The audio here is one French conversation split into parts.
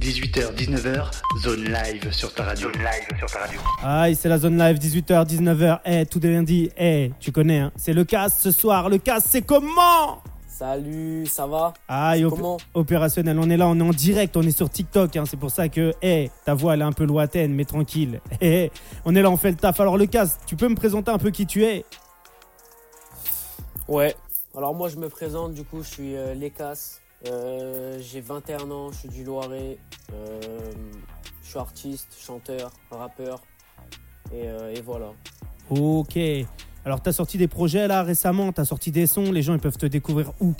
18h, 19h, zone live sur ta radio. Zone live sur ta radio. Aïe, c'est la zone live, 18h, 19h. Eh, tout est bien dit. Eh, tu connais, hein. C'est le casse ce soir. Le casse, c'est comment? Salut, ça va? Aïe, op- Comment? opérationnel. On est là, on est en direct, on est sur TikTok. hein. C'est pour ça que, eh, ta voix, elle est un peu lointaine, mais tranquille. Eh, eh, on est là, on fait le taf. Alors, le casse, tu peux me présenter un peu qui tu es? Ouais. Alors moi je me présente, du coup je suis euh, Lécas. Euh, j'ai 21 ans, je suis du Loiret. Euh, je suis artiste, chanteur, rappeur. Et, euh, et voilà. Ok. Alors, t'as sorti des projets là récemment, t'as sorti des sons? Les gens, ils peuvent te découvrir où?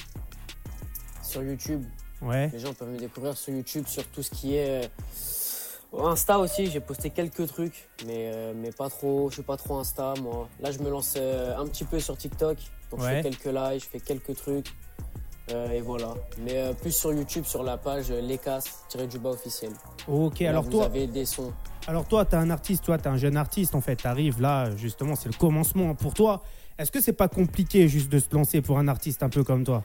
Sur YouTube, Ouais. les gens peuvent me découvrir sur YouTube, sur tout ce qui est... Insta aussi, j'ai posté quelques trucs, mais, euh, mais pas trop, je suis pas trop Insta moi. Là je me lance euh, un petit peu sur TikTok, donc je fais quelques lives, je fais quelques trucs, euh, et voilà. Mais euh, plus sur YouTube, sur la page euh, Lécas, tiré du bas officiel. Ok, Là, alors vous toi, avez des sons. alors toi, t'es un artiste, toi, t'es un jeune artiste en fait. T'arrives là, justement, c'est le commencement pour toi. Est-ce que c'est pas compliqué juste de se lancer pour un artiste un peu comme toi?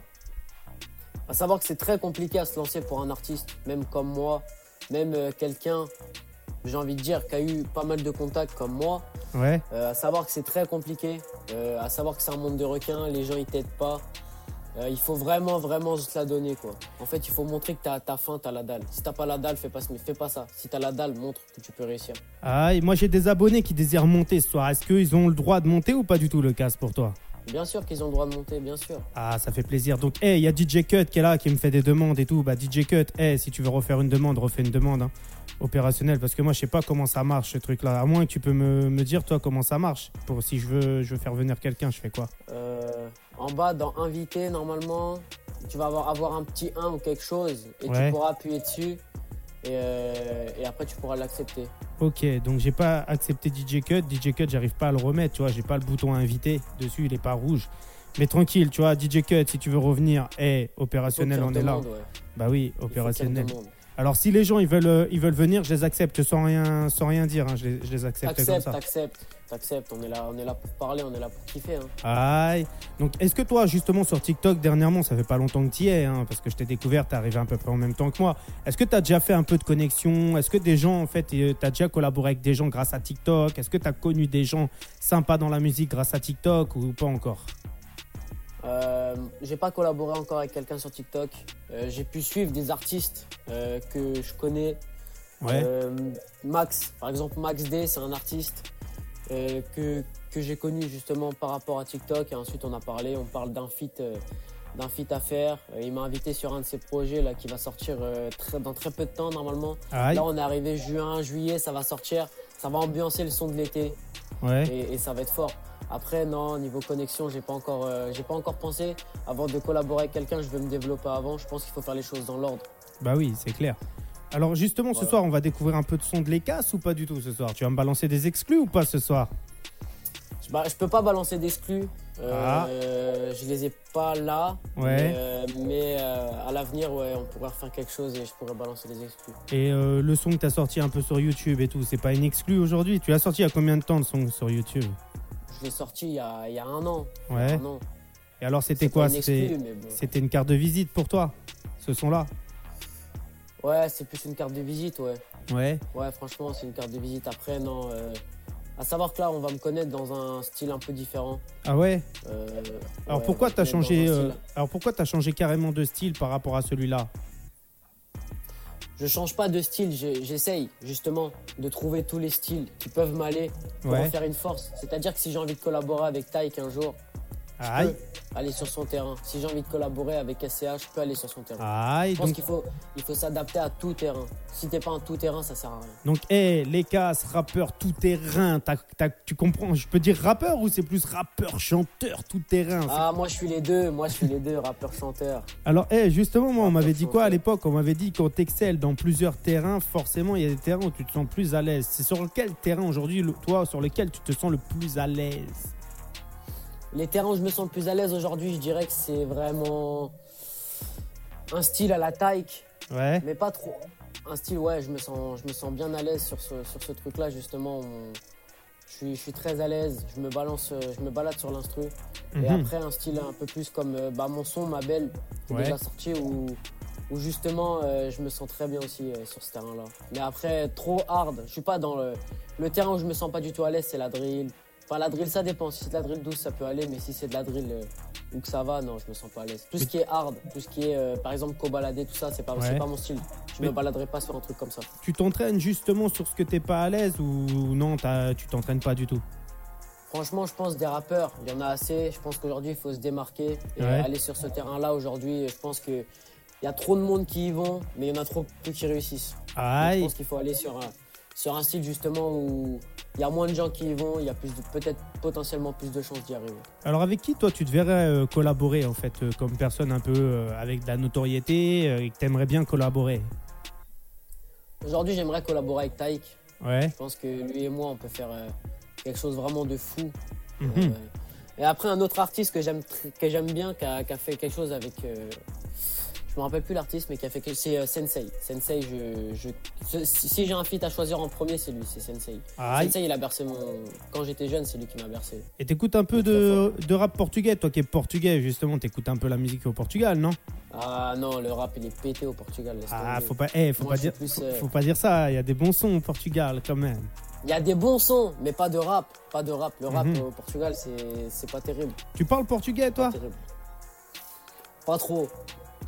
À savoir que c'est très compliqué à se lancer pour un artiste, même comme moi, même euh, quelqu'un, j'ai envie de dire, qui a eu pas mal de contacts comme moi. Ouais. À savoir que c'est très compliqué, à savoir que c'est un monde de requins, les gens ils t'aident pas. Euh, il faut vraiment, vraiment se la donner quoi. En fait, il faut montrer que t'as t'as faim, t'as la dalle. Si t'as pas la dalle, fais pas, fais pas ça. Si t'as la dalle, montre que tu peux réussir. Ah, et moi j'ai des abonnés qui désirent monter ce soir. Est-ce qu'ils ont le droit de monter ou pas du tout le casse pour toi? Bien sûr qu'ils ont le droit de monter, bien sûr. Ah, ça fait plaisir. Donc, hey, il y a DJ Cut qui est là, qui me fait des demandes et tout. Bah, DJ Cut, hey, si tu veux refaire une demande, refais une demande hein, opérationnelle. Parce que moi, je sais pas comment ça marche ce truc-là. À moins que tu peux me, me dire, toi, comment ça marche. Pour si je veux, je veux faire venir quelqu'un, je fais quoi? Euh, en bas, dans invité, normalement, tu vas avoir, avoir un petit 1 ou quelque chose et Ouais. tu pourras appuyer dessus. Et, euh, et après, tu pourras l'accepter. Ok, donc j'ai pas accepté DJ Cut. DJ Cut, j'arrive pas à le remettre, tu vois. J'ai pas le bouton invité dessus, il est pas rouge. Mais tranquille, tu vois, DJ Cut, si tu veux revenir, hey, opérationnel, on est là. ouais. Bah oui, opérationnel. Alors si les gens ils veulent, euh, ils veulent venir, je les accepte sans rien, sans rien dire. hein. Je, les, je les accepte comme ça. t'acceptes, t'acceptes. On est là, on est là pour parler, on est là pour kiffer. Hein. Aïe. Donc est-ce que toi justement sur TikTok dernièrement, ça fait pas longtemps que tu y es, hein, parce que je t'ai découvert, t'es arrivé à peu près en même temps que moi. Est-ce que tu as déjà fait un peu de connexion? Est-ce que des gens en fait, tu as déjà collaboré avec des gens grâce à TikTok? Est-ce que tu as connu des gens sympas dans la musique grâce à TikTok ou pas encore? Euh, j'ai pas collaboré encore avec quelqu'un sur TikTok. Euh, j'ai pu suivre des artistes euh, que je connais. Ouais. Euh, Max, par exemple, Max D, c'est un artiste euh, que, que j'ai connu justement par rapport à TikTok. Et ensuite, on a parlé, on parle d'un feat, euh, d'un feat à faire. Euh, il m'a invité sur un de ses projets là, qui va sortir euh, très- dans très peu de temps normalement. Aïe. Là, on est arrivé juin, juillet, ça va sortir. Ça va ambiancer le son de l'été Ouais. et, et ça va être fort. Après, non, niveau connexion, j'ai pas encore, j'ai pas encore pensé. Avant de collaborer avec quelqu'un, je veux me développer avant. Je pense qu'il faut faire les choses dans l'ordre. Bah oui, c'est clair. Alors justement, ce soir, on va découvrir un peu de son de l'ECAS ou pas du tout ce soir? Tu vas me balancer des exclus ou pas ce soir? Je, bah, je peux pas balancer d'exclus. Euh, Ah. je les ai pas là. Ouais. Mais, euh, mais, euh, à l'avenir, ouais, on pourrait refaire quelque chose et je pourrais balancer des exclus. Et euh, le son que tu as sorti un peu sur YouTube et tout, c'est pas une exclue aujourd'hui? Tu l'as sorti il y a combien de temps le son sur YouTube? Je l'ai sorti il y a, il y a un an. Ouais. Un an. Et alors c'était quoi? bon. c'était une carte de visite pour toi, ce son-là? Ouais, c'est plus une carte de visite, ouais. Ouais. Ouais, franchement, c'est une carte de visite. Après, non. euh, à savoir que là, on va me connaître dans un style un peu différent. Ah ouais? Euh, Alors ouais, pourquoi t'as changé euh. Alors pourquoi t'as changé carrément de style par rapport à celui-là? Je change pas de style, j'essaye justement de trouver tous les styles qui peuvent m'aller pour en faire une force. C'est-à-dire que si j'ai envie de collaborer avec Tyke un jour, Aïe. aller sur son terrain. Si j'ai envie de collaborer avec SCH, je peux aller sur son terrain. Aïe. Je pense Donc qu'il faut, il faut s'adapter à tout terrain. Si t'es pas un tout terrain, ça sert à rien. donc hé, les casses, rappeur tout terrain. Tu comprends Je peux dire rappeur ou c'est plus rappeur chanteur tout terrain Ah, moi je suis les deux, moi je suis les deux, rappeur chanteur. Alors, eh, justement, moi, on m'avait dit quoi à l'époque? On m'avait dit quand t'excelles dans plusieurs terrains, forcément, il y a des terrains où tu te sens plus à l'aise. C'est sur quel terrain aujourd'hui, toi, sur lequel tu te sens le plus à l'aise? Les terrains où je me sens le plus à l'aise aujourd'hui, je dirais que c'est vraiment un style à la Tyke. Ouais. Mais pas trop. Un style, ouais, je me sens, je me sens bien à l'aise sur ce, sur ce truc-là, justement. On- Je suis, je suis très à l'aise, je me balance, euh, je me balade sur l'instru. Et Mhm. après, un style un peu plus comme euh, bah, mon son, ma belle, Ouais. déjà sorti, où, où justement euh, je me sens très bien aussi euh, sur ce terrain-là. Mais après, trop hard, je suis pas dans le. Le terrain où je me sens pas du tout à l'aise, c'est la drill. Enfin, la drill, ça dépend. Si c'est de la drill douce, ça peut aller, mais si c'est de la drill euh, où que ça va, non, je me sens pas à l'aise. Tout ce qui est hard, tout ce qui est, euh, par exemple, co-balader, tout ça, c'est pas, Ouais. pas mon style. Je Mais- me baladerai pas sur un truc comme ça. Tu t'entraînes justement sur ce que t'es pas à l'aise ou non, tu t'entraînes pas du tout? Franchement, je pense des rappeurs, il y en a assez. Je pense qu'aujourd'hui, il faut se démarquer et Ouais. aller sur ce terrain-là. Aujourd'hui, je pense que il y a trop de monde qui y vont, mais il y en a trop peu qui réussissent. Donc, je pense qu'il faut aller sur un, sur un style justement où il y a moins de gens qui y vont, il y a plus peut-être potentiellement plus de chances d'y arriver. Alors avec qui toi tu te verrais euh, collaborer en fait euh, comme personne un peu euh, avec de la notoriété et que t'aimerais bien collaborer? Aujourd'hui, j'aimerais collaborer avec Taïk. Ouais. Je pense que lui et moi, on peut faire quelque chose vraiment de fou. Mhm. Euh, et après, un autre artiste que j'aime tr- que j'aime bien, qui a, qui a fait quelque chose avec. euh, me rappelle plus l'artiste, mais qui a fait quelque c'est euh, Sensei. Sensei, je, je, si j'ai un feat à choisir en premier, c'est lui, c'est Sensei. Sensei, il a bercé mon. Quand j'étais jeune, c'est lui qui m'a bercé. Et t'écoutes un peu de, de rap portugais, toi qui es portugais justement, t'écoutes un peu la musique au Portugal, non? Ah non, le rap, il est pété au Portugal. Ah, faut pas, eh, faut Moi, pas je dire, plus, euh, faut pas dire ça. Il y a des bons sons au Portugal quand même. Il y a des bons sons, mais pas de rap. Pas de rap. Le rap Mhm. au Portugal, c'est c'est pas terrible. Tu parles portugais, toi? Pas terrible. Pas trop.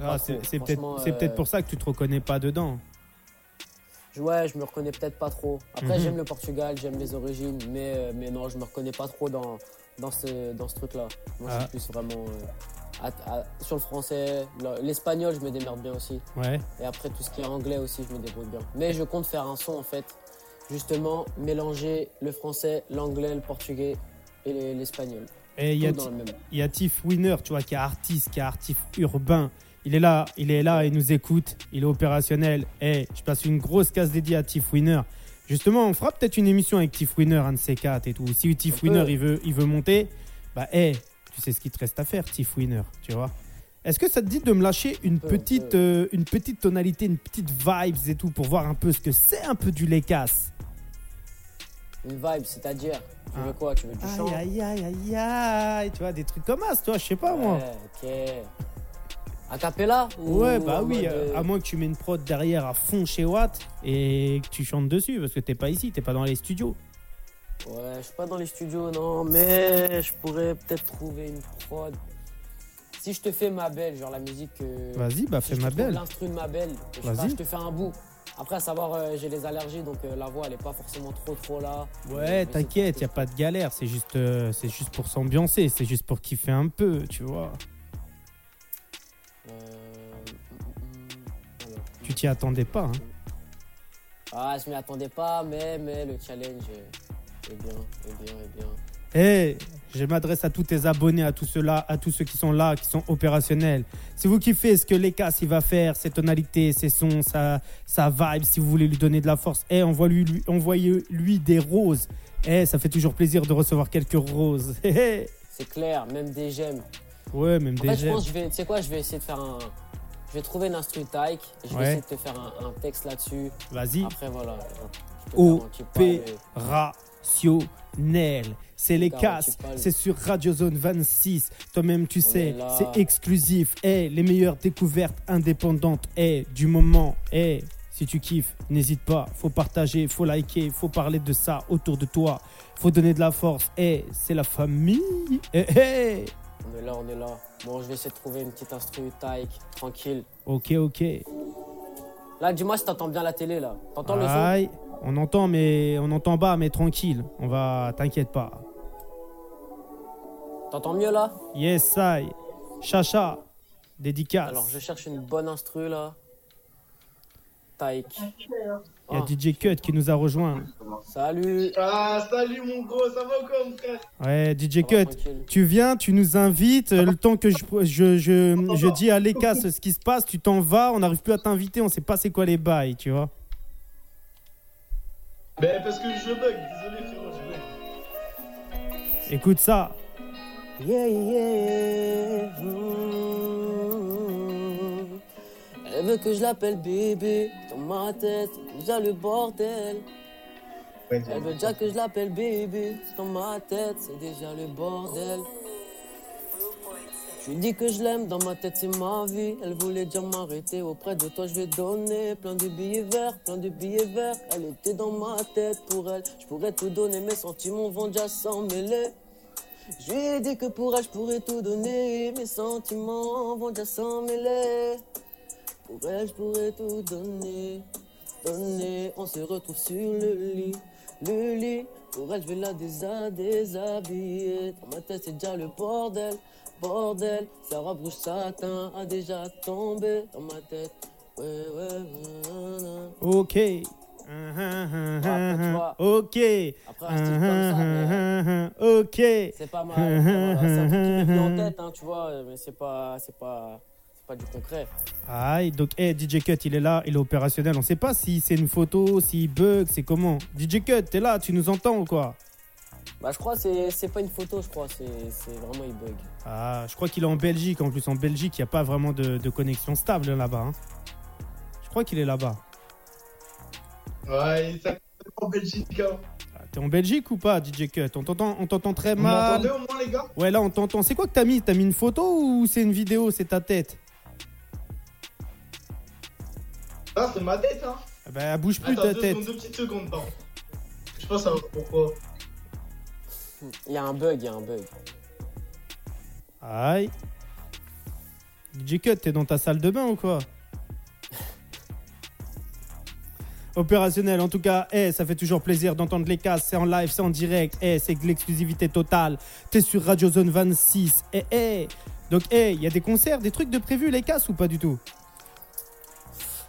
Ah, C'est peut-être, euh, pour ça que tu te reconnais pas dedans. Je- Ouais, je me reconnais peut-être pas trop. Après, Mhm. j'aime le Portugal, j'aime les origines, mais, euh, mais non, je me reconnais pas trop dans, dans ce, dans ce truc-là. Moi, je Ah. suis plus vraiment euh, à- à- sur le français. Le- L'espagnol, je me démerde bien aussi. Ouais. Et après, tout ce qui est anglais aussi, je me débrouille bien. Mais je compte faire un son, en fait, justement, mélanger le français, l'anglais, le portugais et les- l'espagnol. Et il y a Tiff Winner, tu vois, qui est artiste, qui est artiste urbain. Il est là, il est là, il nous écoute, il est opérationnel. Et je passe une grosse case dédiée à Tiff Winner. Justement, on fera peut-être une émission avec Tiff Winner, un de ces quatre et tout. Si Tiff Winner, il veut, il veut monter, bah, hey, tu sais ce qu'il te reste à faire, Tiff Winner, tu vois. Est-ce que ça te dit de me lâcher une petite, euh, une petite tonalité, une petite vibes et tout pour voir un peu ce que c'est un peu du Lécasse Une vibe, c'est-à-dire, tu Ah. veux quoi? Tu veux du chant? Aïe, aïe, aïe, aïe, aïe, tu vois, des trucs comme ça, toi, je sais pas moi. Ouais, ok. A cappella ou Ouais, bah oui, euh, euh, à moins que tu mets une prod derrière à fond chez Watt et que tu chantes dessus, parce que t'es pas ici, t'es pas dans les studios. Ouais, je suis pas dans les studios, non, mais je pourrais peut-être trouver une prod. Si je te fais ma belle, genre la musique. euh, Vas-y, bah si fais je te ma belle. L'instru de ma belle, je, sais pas, Vas-y. je te fais un bout. Après, à savoir, euh, j'ai les allergies, donc euh, la voix, elle est pas forcément trop, trop là. Ouais, t'inquiète, y a pas de galère, c'est juste, c'est juste pour s'ambiancer, c'est juste pour kiffer un peu, tu vois. T'y attendais pas, hein. Ah, je m'y attendais pas, mais, mais le challenge est, bien, est bien, est bien. Eh, je m'adresse à tous tes abonnés, à tous ceux-là, à tous ceux qui sont là, qui sont opérationnels. Si vous kiffez ce que Lekas il va faire, ses tonalités, ses sons, sa, sa vibe, si vous voulez lui donner de la force, eh, envoyez lui, envoyez lui des roses. Eh, ça fait toujours plaisir de recevoir quelques roses. C'est clair, même des j'aime. ouais, même En des fait, je j'aime. pense, que je vais, tu sais quoi, je vais essayer de faire un. Je vais trouver taille et je vais Ouais. essayer de te faire un, un texte là-dessus. Vas-y. Après, voilà. je te O, garantis pas, P, mais- rationnel. C'est les casses, c'est sur Radio Zone 26. Toi-même, tu sais, c'est exclusif. Eh, les meilleures découvertes indépendantes eh, du moment. Eh, si tu kiffes, n'hésite pas. Faut partager, faut liker, faut parler de ça autour de toi. Faut donner de la force. Eh, c'est la famille. Eh, eh. On est là, on est là. Bon, je vais essayer de trouver une petite instru taille, tranquille. Ok, ok. Là, dis-moi si t'entends bien la télé, là. T'entends le son Aïe, on entend, mais on entend bas, mais tranquille. On va, t'inquiète pas. T'entends mieux, là? Yes, I. Chacha. Dédicace. Alors, je cherche une bonne instru, là. Taïk. Il y a DJ Cut qui nous a rejoint. Salut Ah, salut mon gros, ça va ou quoi mon frère Ouais, DJ Cut, tu viens, tu nous invites. Le temps que je, je, je, je dis à Léka ce ce qui se passe, tu t'en vas, on n'arrive plus à t'inviter, on sait pas c'est quoi les bails, tu vois. Ben parce que je bug, désolé frérot, je bug. Écoute ça. Yeah, yeah. Mmh. Elle veut que je l'appelle bébé. Dans ma tête, c'est déjà le bordel. Elle veut déjà que je l'appelle bébé. Dans ma tête, c'est déjà le bordel. Je Je lui dis que je l'aime, dans ma tête c'est ma vie. Elle voulait déjà m'arrêter, auprès de toi je vais donner plein de billets verts, plein de billets verts. Elle était dans ma tête pour elle, je pourrais tout donner, mes sentiments vont déjà s'en mêler. Je lui ai dit que pour elle je pourrais tout donner, mes sentiments vont déjà s'en mêler. Pour elle je pourrais tout donner, donner. On se retrouve sur le lit, le lit. Pour elle je vais la désa- déshabiller. Dans ma tête c'est déjà le bordel, bordel. Sarah Brouche Satin a déjà tombé dans ma tête. Ouais, ouais, ouais. Ok. Après. Ok. Après un style comme ça, mais Ok. c'est pas mal. Voilà, c'est un truc qui m'est venu en tête, hein, tu vois, mais c'est pas, c'est pas, pas du concret. Aïe, donc eh, DJ Cut, il est là, il est opérationnel. On sait pas si c'est une photo, s'il bug, c'est comment. DJ Cut, t'es là, tu nous entends ou quoi? Bah, je crois que c'est, pas une photo, je crois, c'est, c'est vraiment il bug. Ah, je crois qu'il est en Belgique. En plus, en Belgique, il n'y a pas vraiment de, de connexion stable là-bas. hein. Je crois qu'il est là-bas. Ouais, ça en Belgique. hein. Ah, T'es en Belgique ou pas, DJ Cut? On t'entend, très Vous mal. m'entendez au moins, les gars Ouais, là, on t'entend. C'est quoi que t'as mis? T'as mis une photo ou c'est une vidéo? C'est ta tête? Ah, c'est ma tête, hein. ah Bah, elle bouge plus Attends, ta deux tête. secondes, deux petites secondes, pardon. Je pense savoir pourquoi. Il y a un bug, il y a un bug. Aïe. DJ Cut, t'es dans ta salle de bain ou quoi? Opérationnel, en tout cas, eh, ça fait toujours plaisir d'entendre les cases, c'est en live, c'est en direct, eh, c'est de l'exclusivité totale. T'es sur Radio Zone 26, eh, eh. Donc, eh, il y a des concerts, des trucs de prévus, les casses ou pas du tout?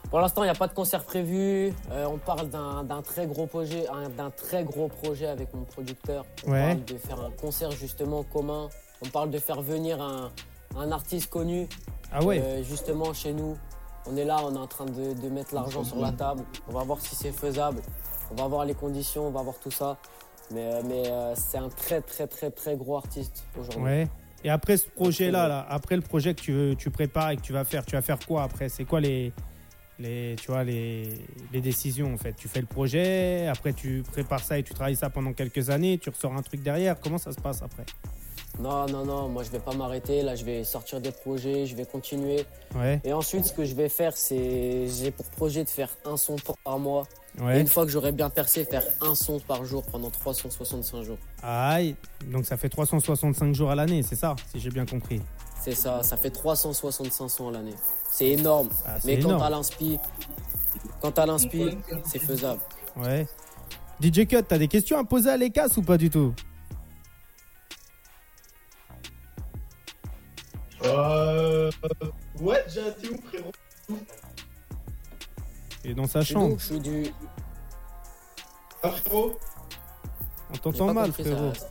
Pour l'instant, il n'y a pas de concert prévu. Euh, on parle d'un, très gros projet, un- d'un très gros projet avec mon producteur. On Ouais. parle de faire un concert justement commun. On parle de faire venir un, un artiste connu Ah ouais euh, justement chez nous. On est là, on est en train de, de mettre l'argent sur la table. On va voir si c'est faisable. On va voir les conditions, on va voir tout ça. Mais, euh, mais euh, c'est un très très très très gros artiste aujourd'hui. Ouais. Et après ce projet-là, là, après le projet que tu, veux- tu prépares et que tu vas faire, tu vas faire quoi après? C'est quoi les, les, tu vois, les, les décisions en fait Tu fais le projet, après tu prépares ça et tu travailles ça pendant quelques années, tu ressors un truc derrière. Comment ça se passe après? Non, non, non, moi je vais pas m'arrêter. Là, je vais sortir des projets, je vais continuer. Ouais, Et ensuite, ce que je vais faire, c'est. J'ai pour projet de faire un son par mois. Et une fois que j'aurai bien percé, faire un son par jour pendant 365 jours. Aïe, donc ça fait 365 jours à l'année, c'est ça, si j'ai bien compris? C'est ça, ça fait 365 sons à l'année. C'est énorme. Ah, Mais quand énorme. t'as l'inspi, quand t'as l'inspi, c'est faisable. Ouais. DJ Cut, t'as des questions à poser à l'ECAS ou pas du tout? Euh. Ouais, j'ai un t'es où, frérot Il est dans sa chambre. Je suis du. Ah, frérot On t'entend mal, frérot. ça.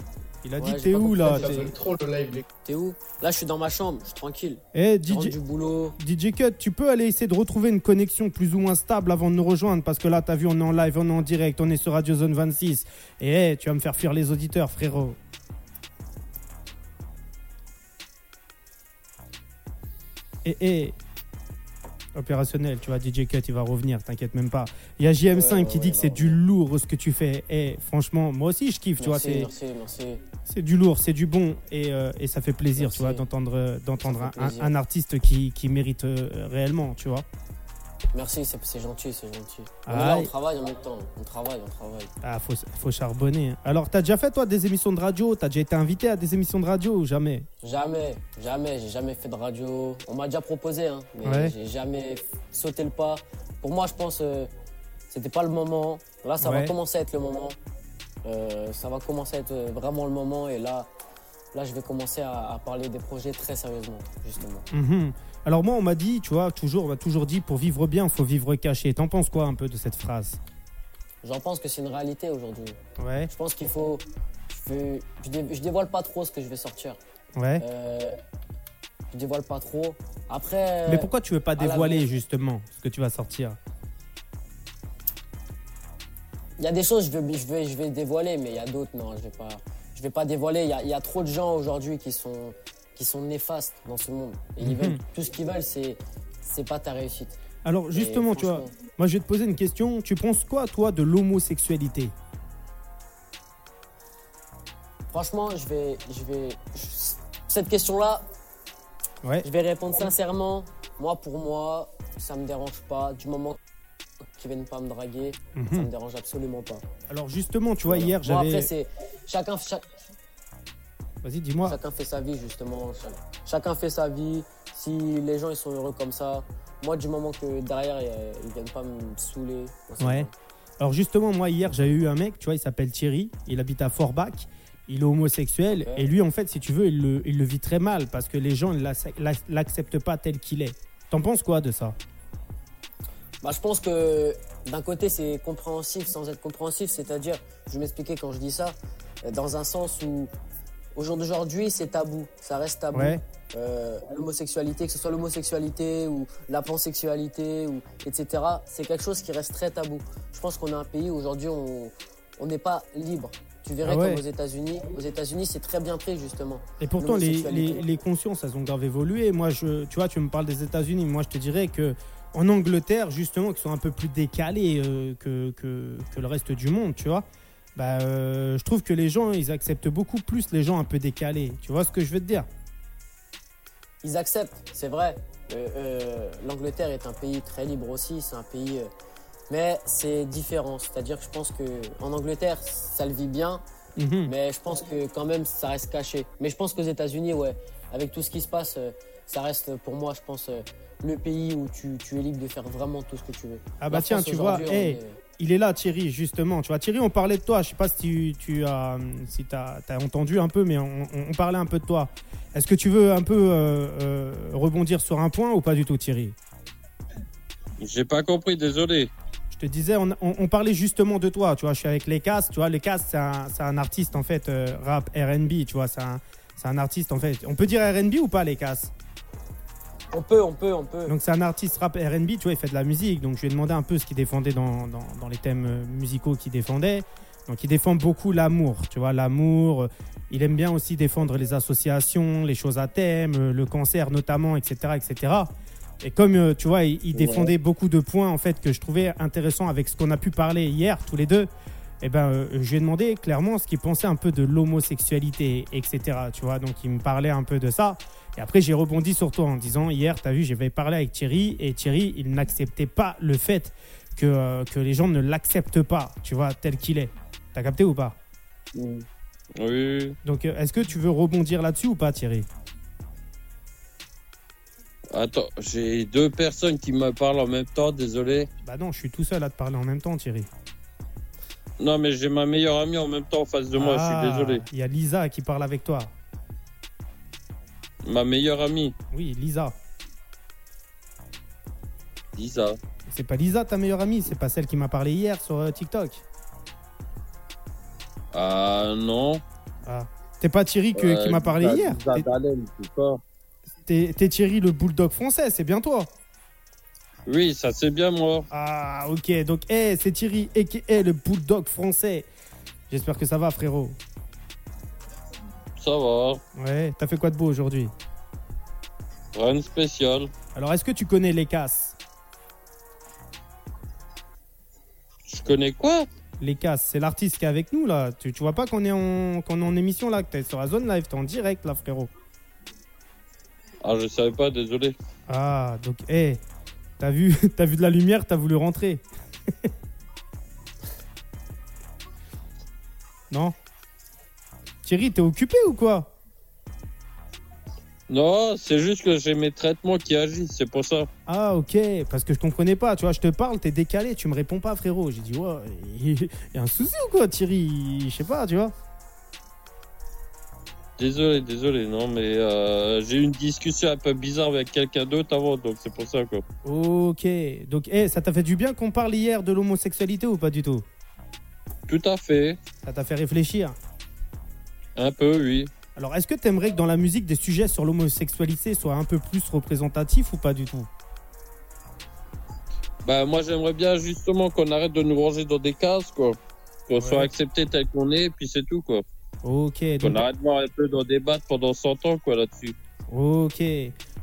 Il a Ouais, dit t'es où là Ça T'es- sonne trop le live, les T'es où? Là, je suis dans ma chambre, je suis tranquille. Eh, DJ, du boulot. DJ Cut, tu peux aller essayer de retrouver une connexion plus ou moins stable avant de nous rejoindre parce que là, t'as vu, on est en live, on est en direct, on est sur Radio Zone 26. Et eh, tu vas me faire fuir les auditeurs, frérot. Et eh, opérationnel, tu vois, DJ Cut, il va revenir, t'inquiète même pas. Il y a JM5 Ouais, qui ouais, dit que c'est du lourd ce que tu fais. Eh, franchement, moi aussi, je kiffe, tu vois, Merci, c'est. merci, merci. C'est du lourd, c'est du bon et, euh, et ça fait plaisir, tu vois, d'entendre euh, d'entendre un, un artiste qui, qui mérite euh, réellement, tu vois. Merci, c'est gentil, c'est gentil. On, est là, on travaille en même temps. On travaille, on travaille. Ah, faut, faut charbonner. Alors, t'as déjà fait toi des émissions de radio? T'as déjà été invité à des émissions de radio ou jamais? Jamais, jamais, j'ai jamais fait de radio. On m'a déjà proposé, hein, mais Ouais. j'ai jamais sauté le pas. Pour moi, je pense euh, c'était pas le moment. Là, ça Ouais. va commencer à être le moment. Euh, ça va commencer à être euh, vraiment le moment et là, là, je vais commencer à, à parler des projets très sérieusement, justement. Mhm. Alors moi, on m'a dit, tu vois, toujours, on m'a toujours dit, pour vivre bien, faut vivre caché. T'en penses quoi un peu de cette phrase? J'en pense que c'est une réalité aujourd'hui. Ouais, Je pense qu'il faut. Je, veux- je, dé- je dévoile pas trop ce que je vais sortir. ouais. Euh, je dévoile pas trop. Après. Mais pourquoi tu veux pas dévoiler justement ce que tu vas sortir? Il y a des choses je vais, je vais, je vais dévoiler, mais il y a d'autres, non, je vais pas, je vais pas dévoiler. Il y a, il y a trop de gens aujourd'hui qui sont, qui sont néfastes dans ce monde. Et ils Mhm. veulent, tout ce qu'ils veulent, c'est, c'est pas ta réussite. Alors justement, tu vois, moi je vais te poser une question. Tu penses quoi, toi, de l'homosexualité? Franchement, je vais, je vais, cette question-là, Ouais. Je vais répondre sincèrement. Moi, pour moi, ça me dérange pas. Du moment qu'ils viennent pas me draguer, ça Mhm. me dérange absolument pas. Alors justement, tu vois, Voilà. hier, Bon, après, j'avais... c'est chacun, chaque- Vas-y, dis-moi. chacun fait sa vie, justement. Cha- Chacun fait sa vie. Si les gens ils sont heureux comme ça, moi, du moment que derrière, ils viennent pas me saouler. Ouais. Alors justement, moi hier, j'avais eu un mec, tu vois, il s'appelle Thierry, il habite à Forbach, il est homosexuel, et lui, en fait, si tu veux, il le, il le vit très mal parce que les gens ne l'acce- l'ac- l'acceptent pas tel qu'il est. T'en penses quoi de ça? Bah, je pense que d'un côté, c'est compréhensif sans être compréhensif. C'est-à-dire, je vais m'expliquer quand je dis ça, dans un sens où, au jour d'aujourd'hui, c'est tabou. Ça reste tabou. Ouais. Euh, l'homosexualité, que ce soit l'homosexualité ou la pansexualité, ou, etc., c'est quelque chose qui reste très tabou. Je pense qu'on est un pays où aujourd'hui, on n'est pas libre. Tu verrais Ah ouais. comme aux États-Unis. Aux États-Unis, c'est très bien pris, justement. Et pourtant, les, L'homosexualité. les, les consciences, elles ont grave évolué. Moi, je, tu vois, tu me parles des États-Unis. Moi, je te dirais que en Angleterre, justement, qui sont un peu plus décalés euh, que, que, que le reste du monde, tu vois, bah, euh, je trouve que les gens, ils acceptent beaucoup plus les gens un peu décalés. Tu vois ce que je veux te dire? Ils acceptent, c'est vrai. Euh, euh, L'Angleterre est un pays très libre aussi, c'est un pays, mais c'est différent. C'est-à-dire que je pense que en Angleterre, ça le vit bien, Mhm. mais je pense que quand même ça reste caché. Mais je pense qu'aux États-Unis, ouais, avec tout ce qui se passe, ça reste pour moi, je pense, le pays où tu, tu es libre de faire vraiment tout ce que tu veux. Ah bah tiens, tu vois, hey, est- il est là Thierry, justement. Tu vois, Thierry, on parlait de toi. Je sais pas si tu, tu as, si as, entendu un peu, mais on, parlait un peu de toi. Est-ce que tu veux un peu euh, euh, rebondir sur un point ou pas du tout, Thierry? J'ai pas compris, désolé. Je te disais, on, on- on parlait justement de toi. Tu vois, je suis avec les Cas. Tu vois, les Cas, c'est un, un artiste en fait euh, rap R&B. Tu vois, c'est un, artiste en fait. On peut dire R&B ou pas les Cas On peut, on peut, on peut. Donc c'est un artiste rap R&B, tu vois, il fait de la musique. Donc je lui ai demandé un peu ce qu'il défendait dans, dans, dans les thèmes euh, musicaux qu'il défendait. Donc il défend beaucoup l'amour, tu vois, l'amour. euh, Il aime bien aussi défendre les associations, les choses à thème, euh, le cancer notamment, etc., etc. Et comme tu vois, il, il défendait beaucoup de points en fait que je trouvais intéressants avec ce qu'on a pu parler hier tous les deux. Et ben, euh, je lui ai demandé clairement ce qu'il pensait un peu de l'homosexualité, etc. Tu vois, donc il me parlait un peu de ça. Et après, j'ai rebondi sur toi en disant hier, tu as vu, j'avais parlé avec Thierry et Thierry, il n'acceptait pas le fait que, euh, que les gens ne l'acceptent pas, tu vois, tel qu'il est. T'as capté ou pas? Oui, oui. Donc, euh, est-ce que tu veux rebondir là-dessus ou pas, Thierry? Attends, j'ai deux personnes qui me parlent en même temps, désolé. Bah non, je suis tout seul à te parler en même temps, Thierry. Non, mais j'ai ma meilleure amie en même temps en face de moi, je Ah, suis désolé. Il y a Lisa qui parle avec toi. Ma meilleure amie, Oui, Lisa. Lisa. C'est pas Lisa ta meilleure amie, c'est pas celle qui m'a parlé hier sur euh, TikTok. Ah non. Ah. T'es pas Thierry que- Euh, qui m'a parlé Lisa- hier? Lisa T'es- Dallem, c'est pas. T'es t'es Thierry le bulldog français, c'est bien toi Oui, ça c'est bien moi. Ah, ok. Donc, hey, c'est Thierry, et le bulldog français. J'espère que ça va, frérot. Ça va. Ouais, t'as fait quoi de beau aujourd'hui? Rien spécial. Alors, est-ce que tu connais les casses? Je connais quoi? Les casses, c'est l'artiste qui est avec nous, là. Tu, tu vois pas qu'on est, en, qu'on est en émission, là, que t'es sur la zone live, t'es en direct, là, frérot. Ah, je savais pas, désolé. Ah, donc, hé, t'as vu, t'as vu de la lumière, t'as voulu rentrer. non? Thierry, t'es occupé ou quoi? Non, c'est juste que j'ai mes traitements qui agissent, c'est pour ça. Ah, ok, parce que je comprenais pas, tu vois, je te parle, t'es décalé, tu me réponds pas, frérot. J'ai dit, ouais, il y a un souci ou quoi, Thierry? Je sais pas, tu vois. Désolé, désolé, non, mais euh, j'ai eu une discussion un peu bizarre avec quelqu'un d'autre avant, donc c'est pour ça quoi. Ok, donc, hé, ça t'a fait du bien qu'on parle hier de l'homosexualité ou pas du tout? Tout à fait. Ça t'a fait réfléchir Un peu, oui. Alors, est-ce que t'aimerais que dans la musique, des sujets sur l'homosexualité soient un peu plus représentatifs ou pas du tout? Bah, moi, j'aimerais bien justement qu'on arrête de nous ranger dans des cases, quoi. Qu'on Ouais. soit accepté tel qu'on est, puis c'est tout, quoi. Ok, Qu'on donc, arrête de voir un peu d'en débattre pendant 100 ans, quoi, là-dessus. ok.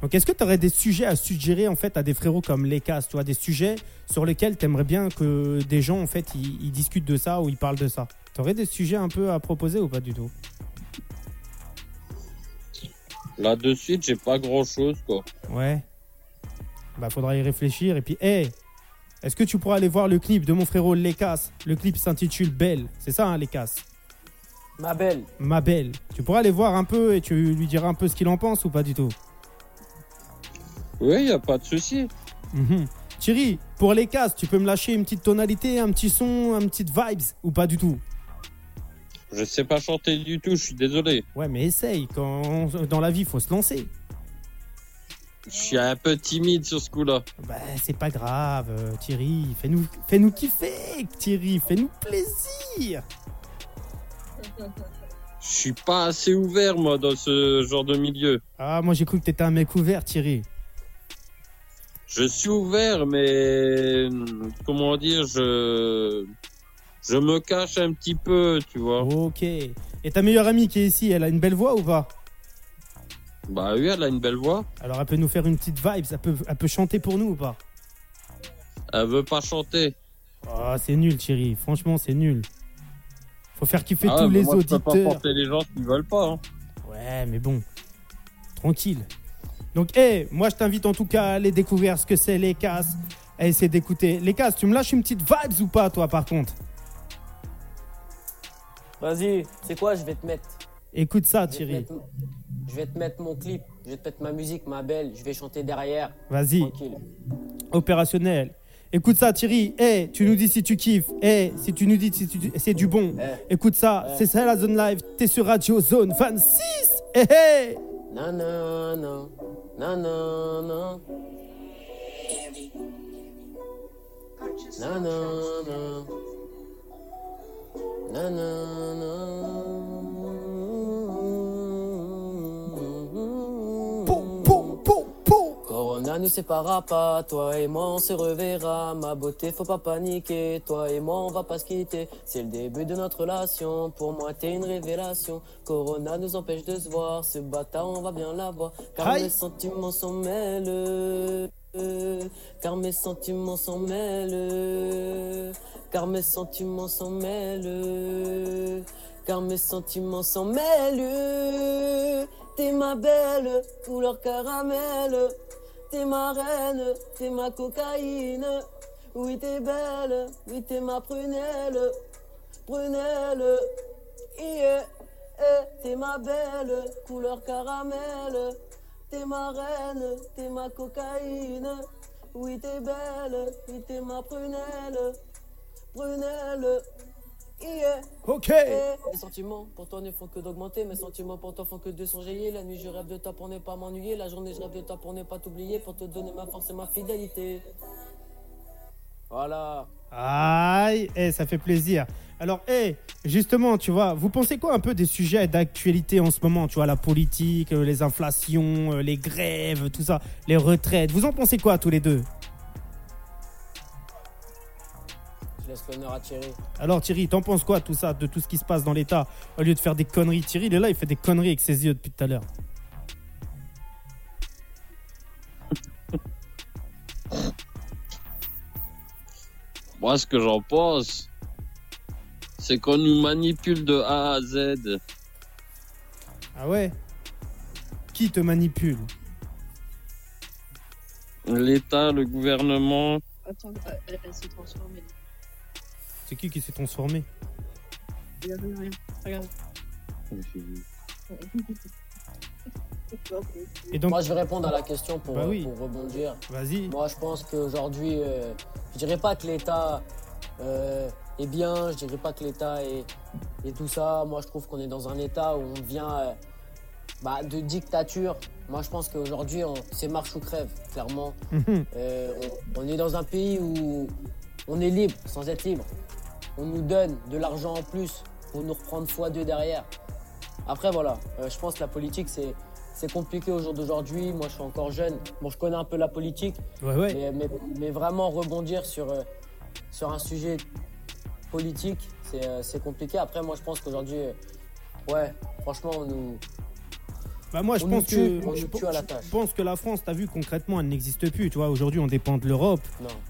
Donc, est-ce que tu aurais des sujets à suggérer en fait à des frérots comme les casses, tu vois, des sujets sur lesquels tu aimerais bien que des gens en fait ils, ils discutent de ça ou ils parlent de ça? Tu aurais des sujets un peu à proposer ou pas du tout? Là de suite, j'ai pas grand chose quoi. Ouais. Bah, faudra y réfléchir. Et puis, hé, est-ce que tu pourras aller voir le clip de mon frérot Lekas? Le clip s'intitule Belle. C'est ça, hein, Lekas? Ma belle. Ma belle. Tu pourras aller voir un peu et tu lui diras un peu ce qu'il en pense ou pas du tout? Oui, y a pas de souci. Mhm. Thierry, pour les casses, tu peux me lâcher une petite tonalité, un petit son, un petit vibes ou pas du tout? Je sais pas chanter du tout, je suis désolé. Ouais, mais essaye. Quand dans la vie, faut se lancer. Je suis un peu timide sur ce coup-là. Bah, c'est pas grave, euh, Thierry. Fais-nous, fais-nous kiffer, Thierry. Fais-nous plaisir. Je suis pas assez ouvert moi dans ce genre de milieu. Ah, moi j'ai cru que t'étais un mec ouvert, Thierry. Je suis ouvert, mais comment dire, je je me cache un petit peu, tu vois. Ok. Et ta meilleure amie qui est ici, elle a une belle voix ou pas? Bah oui, elle a une belle voix. Alors elle peut nous faire une petite vibe, elle peut, elle peut chanter pour nous ou pas? Elle veut pas chanter. Ah, c'est nul, Thierry. Franchement, c'est nul. Faut faire kiffer Ah, tous les moi, Je peux pas auditeurs. porter les gens qui veulent pas. hein. Ouais, mais bon, tranquille. Donc, hé, moi je t'invite en tout cas à aller découvrir ce que c'est les casses, à essayer d'écouter. Les casses, tu me lâches une petite vibes ou pas, toi, par contre? Vas-y, c'est quoi, je vais te mettre? Écoute ça, Je Thierry. mettre, je vais te mettre mon clip, je vais te mettre ma musique, ma belle, je vais chanter derrière. Vas-y, Tranquille. opérationnel. Écoute ça, Thierry. Hé, tu nous dis si tu kiffes. Hé, si tu nous dis si tu- c'est du bon. Eh. Écoute ça, Eh. c'est ça la zone live. T'es sur Radio Zone 26. Hé, hé. Nanana, nanana, nanana, nanana. Pou, pou, pou, pou. Corona nous séparera pas, toi et moi on se reverra. Ma beauté, faut pas paniquer, toi et moi on va pas se quitter. C'est le début de notre relation, pour moi t'es une révélation. Corona nous empêche de se voir, ce bâtard on va bien l'avoir. Car mes sentiments s'en mêlent. Car mes sentiments s'en mêlent. Car mes sentiments s'en mêlent. Car mes sentiments s'en mêlent. T'es ma belle, couleur caramel. T'es ma reine, t'es ma cocaïne. Oui, t'es belle, oui, t'es ma prunelle. Prunelle, yeah, t'es ma belle, couleur caramel. T'es ma reine, t'es ma cocaïne. Oui, t'es belle, oui, t'es ma prunelle. Prunelle, yeah. Ok. Eh, Mes sentiments pour toi ne font que d'augmenter, mes sentiments pour toi font que de s'enjailler. La nuit je rêve de toi pour ne pas m'ennuyer, la journée je rêve de toi pour ne pas t'oublier, pour te donner ma force et ma fidélité. Voilà. Aïe, eh, ça fait plaisir. Alors, eh, justement, tu vois, vous pensez quoi un peu des sujets d'actualité en ce moment Tu vois, la politique, euh, les inflations, euh, les grèves, tout ça, les retraites? Vous en pensez quoi tous les deux? Laisse l'honneur à Thierry. Alors, Thierry, t'en penses quoi de tout ça, de tout ce qui se passe dans l'État Au lieu de faire des conneries, Thierry, il est là, il fait des conneries avec ses yeux depuis tout à l'heure. Moi, ce que j'en pense, c'est qu'on nous manipule de A à Z. Ah ouais? Qui te manipule? L'État, le gouvernement. Attends, euh, elle, elle s'est transformée. C'est qui qui s'est transformé Regarde. Et donc, Moi je vais répondre à la question pour, Bah oui. pour rebondir. vas-y. Moi, je pense qu'aujourd'hui, euh, je dirais pas que l'État euh, est bien, je dirais pas que l'État est, est tout ça. Moi, je trouve qu'on est dans un État où on vient euh, bah, de dictature. Moi, je pense qu'aujourd'hui, c'est marche ou crève, clairement. Mhm. Euh, on, on est dans un pays où on est libre sans être libre. On nous donne de l'argent en plus pour nous reprendre fois deux derrière. Après, voilà, euh, je pense que la politique, c'est. C'est compliqué au jour d'aujourd'hui. Moi, je suis encore jeune. Bon, je connais un peu la politique, Ouais, ouais. mais, mais- mais vraiment rebondir sur, euh, sur un sujet politique, c'est euh, c'est compliqué. Après, moi, je pense qu'aujourd'hui, ouais, franchement, on nous, Bah moi, je On pense tue, que je, pense que la France, t'as vu concrètement, elle n'existe plus. Tu vois, aujourd'hui, on dépend de l'Europe,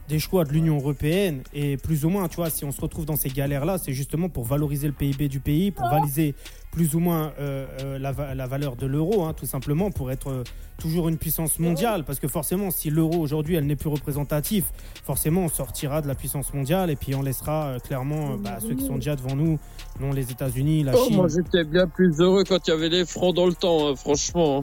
des choix de l'Union européenne, et plus ou moins, tu vois, si on se retrouve dans ces galères-là, c'est justement pour valoriser le PIB du pays, pour valiser plus ou moins euh, euh, la, la valeur de l'euro, hein, tout simplement, pour être euh, toujours une puissance mondiale. Parce que forcément, si l'euro aujourd'hui, elle n'est plus représentative, forcément, on sortira de la puissance mondiale et puis on laissera euh, clairement euh, bah, ceux qui sont déjà devant nous, non les États-Unis, la Oh, Chine. moi, j'étais bien plus heureux quand il y avait les francs dans le temps, hein, franchement. Hein.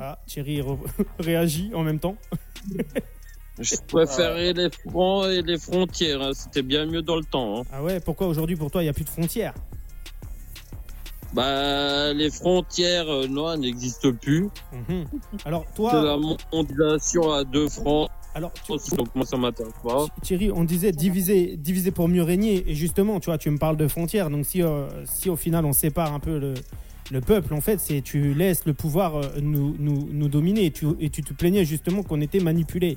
Ah, Thierry réagit en même temps. Je préférais les francs et les frontières. hein. C'était bien mieux dans le temps. hein. Ah ouais, pourquoi aujourd'hui pour toi il n'y a plus de frontières? Bah, les frontières, euh, non, n'existent plus. Mhm. Alors C'est la toi, mondialisation à deux francs. alors tu- aussi, Donc, moi, ça m'intéresse pas? Thierry, on disait diviser, diviser pour mieux régner. Et justement, tu vois, tu me parles de frontières. Donc si, euh, si au final on sépare un peu le, le peuple, en fait, c'est tu laisses le pouvoir euh, nous, nous, nous dominer. Et tu, et tu te plaignais justement qu'on était manipulé.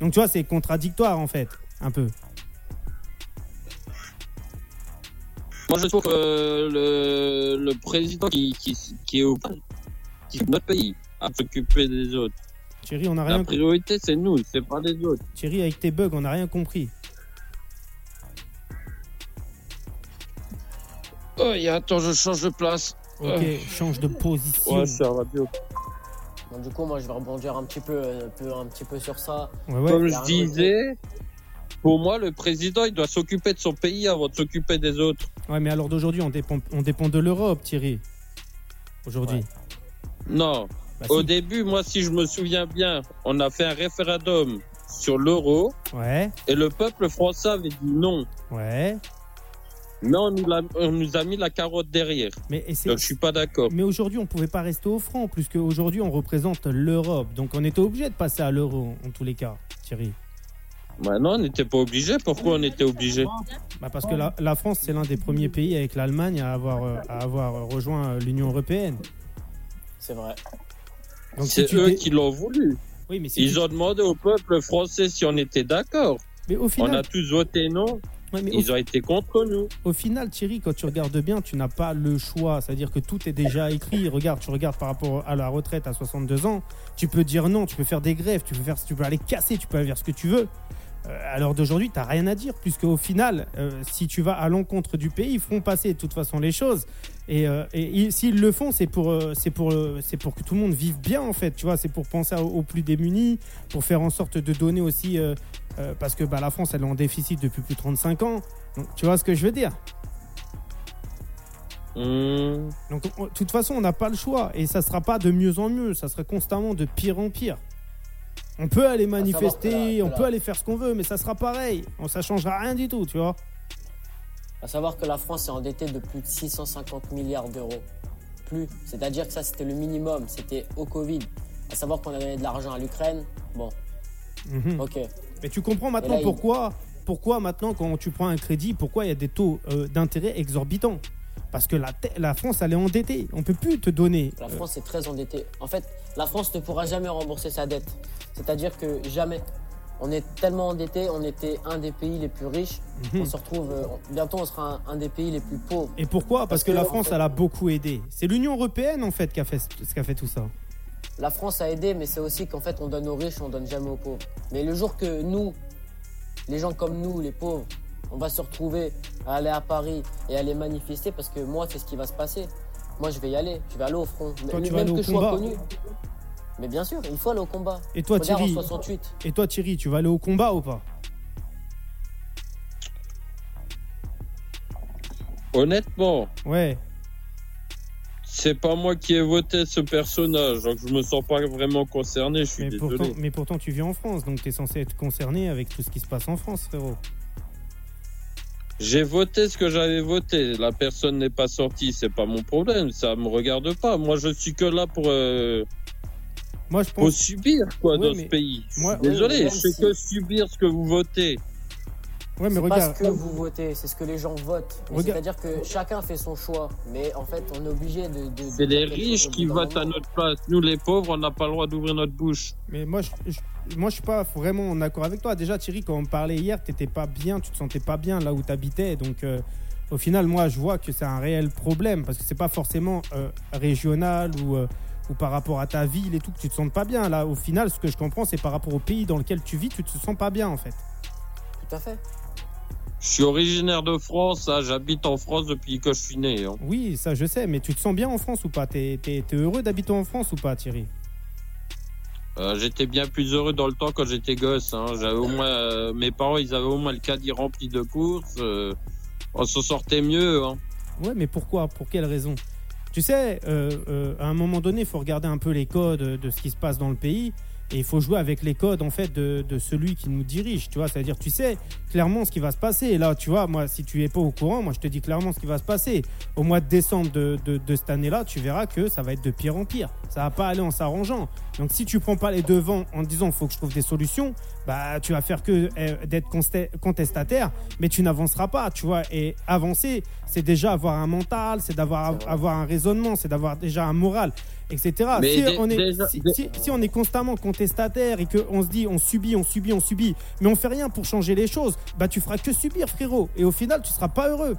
Donc tu vois, c'est contradictoire en fait, un peu. Moi, je trouve que le, le président qui, qui, qui est au qui est notre pays à s'occuper des autres. Thierry, on n'a La rien. priorité, c'est nous, c'est pas les autres. Thierry, avec tes bugs, on n'a rien compris. Oh, et attends, je change de place. Ok, change de position. Ouais, c'est la radio. Donc, du coup, moi, je vais rebondir un petit peu, euh, un peu, un petit peu sur ça. Ouais, ouais. Comme je disais, pour moi, le président, il doit s'occuper de son pays avant de s'occuper des autres. Ouais, mais alors d'aujourd'hui, on dépend, on dépend de l'Europe, Thierry. Aujourd'hui. Ouais. Non. Bah, Au si. début, moi, si je me souviens bien, on a fait un référendum sur l'euro Ouais, et le peuple français avait dit non. ouais. Mais on nous, l'a- on nous a mis la carotte derrière. Mais, Donc, je suis pas d'accord. mais aujourd'hui, on pouvait pas rester au franc, puisque aujourd'hui, on représente l'Europe. Donc, on était obligé de passer à l'euro, en tous les cas, Thierry. Bah non, on n'était pas obligé. Pourquoi on était obligé? Bah parce que la, la France, c'est l'un des premiers pays avec l'Allemagne à avoir, à avoir rejoint l'Union européenne. C'est vrai. Si C'est eux dé- qui l'ont voulu. Oui, mais, Ils tu- ont demandé au peuple français si on était d'accord. mais au On a tous voté non. Ouais, mais au, Ils ont été contre nous. au final, Thierry, quand tu regardes bien, tu n'as pas le choix. C'est-à-dire que tout est déjà écrit. Regarde, tu regardes par rapport à la retraite à 62 ans. Tu peux dire non, tu peux faire des grèves, tu peux, faire, tu peux aller casser, tu peux faire ce que tu veux. Euh, à l'heure d'aujourd'hui, tu n'as rien à dire, puisque au final, euh, si tu vas à l'encontre du pays, ils feront passer de toute façon les choses. Et, euh, et s'ils le font, c'est pour, euh, c'est pour, c'est pour que tout le monde vive bien, en fait. Tu vois, c'est pour penser aux, aux plus démunis, pour faire en sorte de donner aussi. parce que bah, la France, elle est en déficit depuis plus de 35 ans. Donc, tu vois ce que je veux dire? Hmm. donc, on- de toute façon, on n'a pas le choix. Et ça sera pas de mieux en mieux. Ça serait constamment de pire en pire. On peut aller manifester, la- on peut aller faire ce qu'on veut, mais ça sera pareil. On, ça changera rien du tout, tu vois. À savoir que la France est endettée de plus de 650 milliards d'euros. Plus. C'est-à-dire que ça, c'était le minimum. C'était au Covid. À savoir qu'on a donné de l'argent à l'Ukraine. Bon, Mhm. ok. Mais tu comprends maintenant il- pourquoi, pourquoi maintenant, quand tu prends un crédit, pourquoi il y a des taux euh, d'intérêt exorbitants? Parce que la, France, elle est endettée. On peut plus te donner. La euh, France est très endettée. En fait, la France ne pourra jamais rembourser sa dette. C'est-à-dire que jamais. On est tellement endetté, on était un des pays les plus riches. mhm. On se retrouve, euh, bientôt on sera un, un des pays les plus pauvres. Et pourquoi? Parce, Parce que, que, la en France, fait- elle a beaucoup aidé. C'est l'Union européenne, en fait, qui a fait, ce qui a fait tout ça. La France a aidé, mais c'est aussi qu'en fait on donne aux riches, on donne jamais aux pauvres. Mais le jour que nous, les gens comme nous, les pauvres, on va se retrouver à aller à Paris et aller manifester, parce que moi c'est ce qui va se passer. Moi je vais y aller, je vais aller au front. Toi, même tu vas aller que au je sois connu. Mais bien sûr, il faut aller au combat. Et toi, Regarde Thierry, en 68. et toi, Thierry, tu vas aller au combat ou pas? Honnêtement, Ouais. c'est pas moi qui ai voté ce personnage, donc je me sens pas vraiment concerné. Je suis Mais désolé. pourtant, mais pourtant, tu vis en France, donc tu es censé être concerné avec tout ce qui se passe en France, frérot. J'ai voté ce que j'avais voté. La personne n'est pas sortie, c'est pas mon problème. Ça me regarde pas. Moi, je suis que là pour, euh, Moi, je pour subir quoi dans ce pays. Moi- désolé, je si- que subir ce que vous votez. Ouais, mais pas ce que vous votez, c'est ce que les gens votent. C'est-à-dire que chacun fait son choix. Mais en fait, on est obligé de. de- C'est les riches qui votent à notre place. Nous, les pauvres, on n'a pas le droit d'ouvrir notre bouche. Mais moi, je, je- moi, je suis pas vraiment en accord avec toi. Déjà, Thierry, quand on parlait hier, t'étais pas bien, tu te sentais pas bien là où t'habitais. Donc, euh, au final, moi, je vois que c'est un réel problème parce que c'est pas forcément euh, régional ou, euh, ou par rapport à ta ville et tout que tu te sens pas bien. Là, au final, ce que je comprends, c'est par rapport au pays dans lequel tu vis, tu te sens pas bien en fait. Tout à fait. Je suis originaire de France, hein, j'habite en France depuis que je suis né. hein. Oui, ça je sais, mais tu te sens bien en France ou pas? T'es heureux d'habiter en France ou pas, Thierry? Euh, j'étais bien plus heureux dans le temps quand j'étais gosse. Hein. J'avais au moins, euh, mes parents, ils avaient au moins le caddie rempli de courses. euh, on s'en sortait mieux. Ouais, mais pourquoi? Pour quelle raison? Tu sais, à un moment donné, il faut regarder un peu les codes de ce qui se passe dans le pays. Et il faut jouer avec les codes en fait de, de celui qui nous dirige, tu vois. C'est-à-dire, tu sais clairement ce qui va se passer. Et là, tu vois, moi, si tu es pas au courant, moi, je te dis clairement ce qui va se passer. Au mois de décembre de, de, de cette année-là, tu verras que ça va être de pire en pire. Ça va pas aller en s'arrangeant. Donc, si tu prends pas les devants en disant, faut que je trouve des solutions, bah, tu vas faire que euh, d'être contestataire, mais tu n'avanceras pas, tu vois. Et avancer, c'est déjà avoir un mental, c'est d'avoir avoir un raisonnement, c'est d'avoir déjà un moral, etc. Mais si, on est, déjà- si, dé- si- si on est constamment contestataire et qu'on se dit on subit, on subit, on subit, mais on fait rien pour changer les choses, bah tu feras que subir, frérot. Et au final, tu seras pas heureux.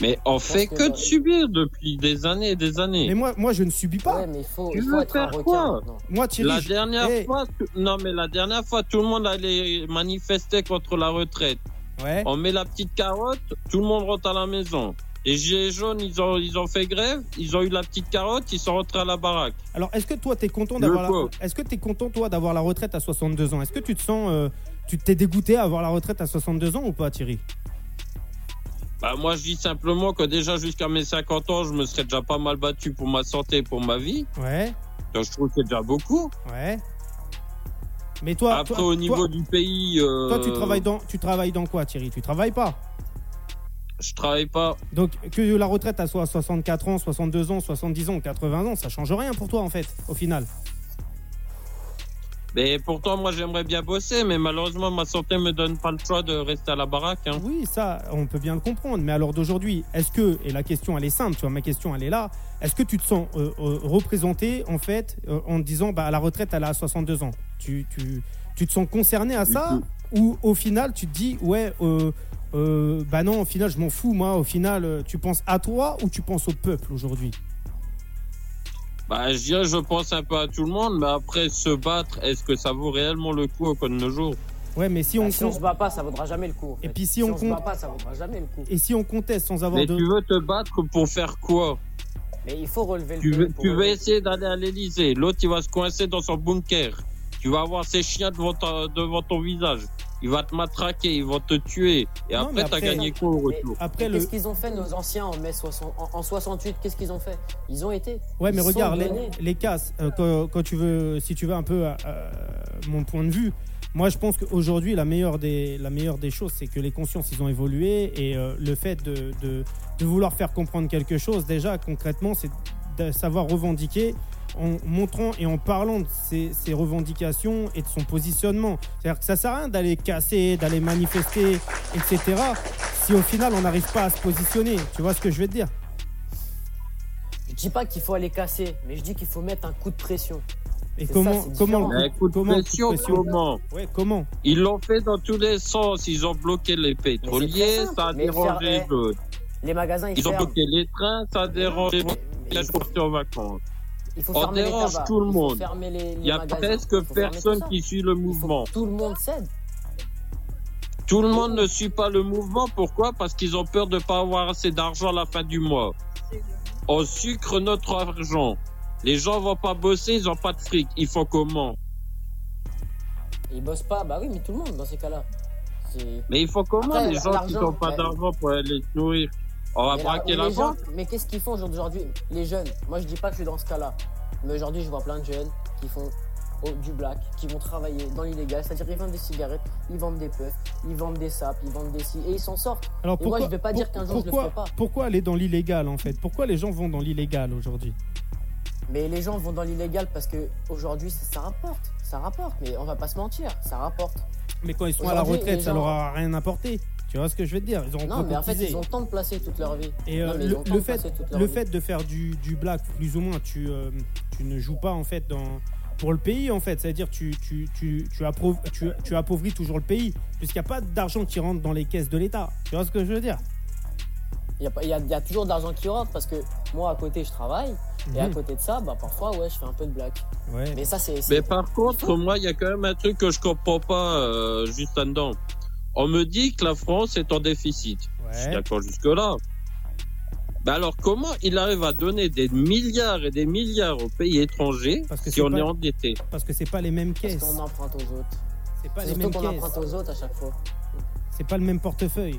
Mais on fait que de subir depuis des années et des années. Mais moi, moi, je ne subis pas. Ouais, mais il faut, Tu il faut veux être faire un quoi. Moi, Thierry, La je- dernière Hey. fois, tout- non mais la dernière fois, tout le monde allait manifester contre la retraite. ouais. On met la petite carotte, tout le monde rentre à la maison. Les gilets jaunes, ils ont, ils ont fait grève, ils ont eu la petite carotte, ils sont rentrés à la baraque. Alors, est-ce que toi, t'es content d'avoir la... Est-ce que t'es content toi d'avoir la retraite à 62 ans? Est-ce que tu te sens, euh, tu t'es dégoûté à avoir la retraite à 62 ans ou pas, Thierry? Bah, moi, je dis simplement que déjà jusqu'à mes 50 ans, je me serais déjà pas mal battu pour ma santé et pour ma vie. Ouais, Donc, je trouve que c'est déjà beaucoup. ouais. Mais toi, Après, toi, au niveau toi, du pays, euh, toi, tu travailles dans, tu travailles dans quoi, Thierry? Tu travailles pas? Je travaille pas. Donc que la retraite à soit 64 ans, 62 ans, 70 ans, 80 ans, ça change rien pour toi en fait, au final. Mais pourtant, moi, j'aimerais bien bosser, mais malheureusement, ma santé me donne pas le choix de rester à la baraque. Hein. Oui, ça, on peut bien le comprendre. Mais alors d'aujourd'hui, est-ce que, et la question elle est simple, tu vois, ma question elle est là, est-ce que tu te sens euh, euh, représenté en fait euh, en te disant, bah la retraite elle a 62 ans? Tu, tu, tu te sens concerné à ça? Ou au final tu te dis, ouais, euh, bah non, au final je m'en fous, moi, au final euh, tu penses à toi ou tu penses au peuple aujourd'hui? Bah, je dirais, je pense un peu à tout le monde, mais après, se battre, est-ce que ça vaut réellement le coup au code de nos jours? Ouais, mais si on, Bah, si on con- se bat pas, ça vaudra jamais le coup. en Et puis si si on on se bat pas, ça vaudra jamais le coup. et si on conteste sans avoir Mais de... tu veux te battre pour faire quoi? Mais il faut relever le Tu veux, tu veux essayer d'aller à l'Elysée. L'autre, il va se coincer dans son bunker. Tu vas avoir ses chiens devant, ta- devant ton visage. Il va te matraquer, ils vont te tuer. Et Non, mais après, t'as gagné quoi au retour Après le... Qu'est-ce qu'ils ont fait nos anciens en mai 60, en, en 68 Qu'est-ce qu'ils ont fait? Ils ont été. Ouais, mais Ils regarde, les, les casses, euh, quand, quand tu veux, si tu veux un peu euh, mon point de vue, moi je pense qu'aujourd'hui, la meilleure des, la meilleure des choses, c'est que les consciences, ils ont évolué et euh, le fait de, de, de vouloir faire comprendre quelque chose, déjà concrètement, c'est de savoir revendiquer en montrant et en parlant de ses, ses revendications et de son positionnement. C'est-à-dire que ça sert à rien d'aller casser, d'aller manifester, etc. Si au final on n'arrive pas à se positionner, tu vois ce que je veux te dire? Je dis pas qu'il faut aller casser, mais je dis qu'il faut mettre un coup de pression. Et comment, ça, comment. Mais coup de comment, coup de pression, pression comment? Ouais, comment? Ils l'ont fait dans tous les sens. Ils ont bloqué les pétroliers, ça a Mais dérangé faire- les autres. Les magasins, ils, Ils ont ferment. bloqué les trains, ça a dérangé les Mais- mais partis en vacances. Il faut On dérange tout le il faut monde. Il y a magasins, presque il faut personne qui suit le Il faut mouvement. Tout le monde cède. Tout le monde ne suit pas le mouvement. Pourquoi? Parce qu'ils ont peur de pas avoir assez d'argent à la fin du mois. On sucre notre argent. Les gens vont pas bosser, ils ont pas de fric. Ils font comment? Ils bossent pas. Bah oui, mais tout le monde dans ces cas-là. Mais ils font comment Après, les gens qui n'ont pas d'argent pour aller se nourrir? On va Mais braquer la- gens- banque Mais qu'est-ce qu'ils font aujourd'hui Les jeunes? Moi, je dis pas que je suis dans ce cas-là. Mais aujourd'hui, je vois plein de jeunes qui font oh, du black, qui vont travailler dans l'illégal. C'est-à-dire, ils vendent des cigarettes, ils vendent des puffs, ils vendent des sapes, ils vendent des ci. Et ils s'en sortent. Alors Et moi, je vais pas dire qu'un jour, je le pourquoi, ferai pas? Pourquoi aller dans l'illégal en fait? Pourquoi les gens vont dans l'illégal aujourd'hui? Mais les gens vont dans l'illégal parce que aujourd'hui, ça, ça rapporte. Ça rapporte. Mais on va pas se mentir, ça rapporte. Mais quand ils sont à la retraite, les ça gens- leur a rien apporté. Tu vois ce que je veux te dire? Ils ont Non, mais en fait, ils ont le temps de placer toute leur vie. Et euh, Non, le, de fait, leur le vie. fait de faire du, du black, plus ou moins, tu, euh, tu ne joues pas en fait dans, pour le pays en fait. C'est-à-dire tu, tu, tu, tu, appauv- tu, tu appauvris toujours le pays, puisqu'il n'y a pas d'argent qui rentre dans les caisses de l'État. Tu vois ce que je veux dire? Il y, a, pas- il y y a toujours de l'argent qui rentre parce que moi, à côté, je travaille. Et à Mhm. côté de ça, bah, parfois, ouais, je fais un peu de. Ouais. Mais ça, c'est. c'est- Mais par contre, moi, il y a quand même un truc que je comprends pas euh, juste là-dedans. On me dit que la France est en déficit. Je suis d'accord jusque-là. Bah alors, comment il arrive à donner des milliards et des milliards aux pays étrangers Parce que si on pas- est endetté Parce que c'est pas les mêmes Parce caisses. qu'on emprunte aux autres. C'est pas les mêmes qu'on caisses. emprunte aux autres à chaque fois. c'est pas le même portefeuille.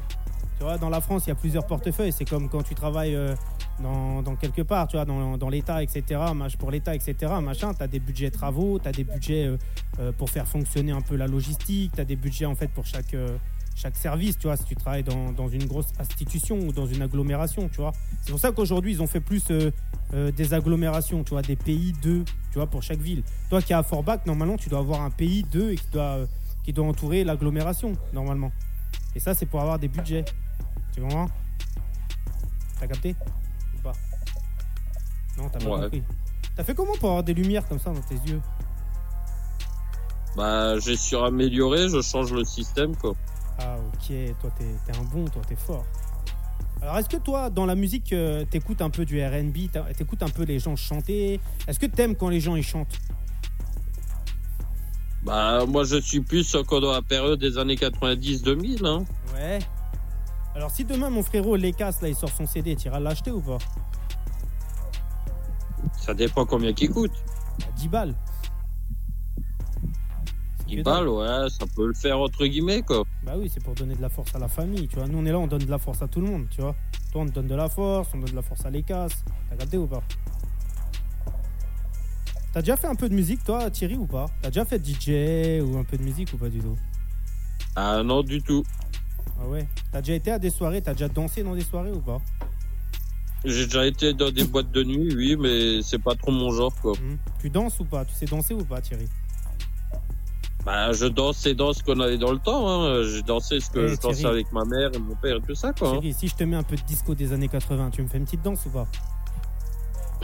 Tu vois, dans la France, il y a plusieurs portefeuilles. C'est comme quand tu travailles euh, dans, quelque part, tu vois, dans, l'État, etc. Pour l'État, etc. Machin, tu as des budgets travaux, tu as des budgets euh, euh, pour faire fonctionner un peu la logistique, tu as des budgets en fait pour chaque, euh, chaque service, tu vois, si tu travailles dans, dans une grosse institution ou dans une agglomération, tu vois. C'est pour ça qu'aujourd'hui, ils ont fait plus des agglomérations, tu vois, des pays d'eux, tu vois, pour chaque ville. Toi qui es à Forbach, normalement, tu dois avoir un pays d'eux et qui doit, qui doit entourer l'agglomération, normalement. Et ça, c'est pour avoir des budgets. Tu comprends? T'as capté? Non, t'as pas Ouais. compris. T'as fait comment pour avoir des lumières comme ça dans tes yeux Bah, j'ai suramélioré, je change le système, quoi. Ah, ok. Toi, t'es un bon, toi, t'es fort. Alors, est-ce que toi, dans la musique, euh, t'écoutes un peu du RB T'écoutes un peu les gens chanter? Est-ce que t'aimes quand les gens ils chantent? Bah, moi, je suis plus encore dans la période des années 90-2000, hein. Ouais. Alors, si demain, mon frérot Lekas, là, il sort son CD, t'iras l'acheter ou pas? Ça dépend combien qu'il coûte. À 10 balles. C'est 10 que balles, ouais, ça peut le faire entre guillemets, quoi. Bah oui, c'est pour donner de la force à la famille, tu vois. Nous, on est là, on donne de la force à tout le monde, tu vois. Toi, on te donne de la force, on donne de la force à l'ECAS. T'as capté ou pas? T'as déjà fait un peu de musique, toi, Thierry, ou pas? T'as déjà fait DJ ou un peu de musique ou pas du tout? Ah non, du tout. Ah ouais? T'as déjà été à des soirées T'as déjà dansé dans des soirées ou pas? J'ai déjà été dans des boîtes de nuit, oui, mais c'est pas trop mon genre, quoi. Hmm. Tu danses ou pas? Tu sais danser ou pas, Thierry? Bah, je danse et danse qu'on avait dans le temps, hein. J'ai dansé ce que Eh, je dansais avec ma mère et mon père et tout ça, quoi. hein. Thierry, si je te mets un peu de disco des années 80, tu me fais une petite danse ou pas?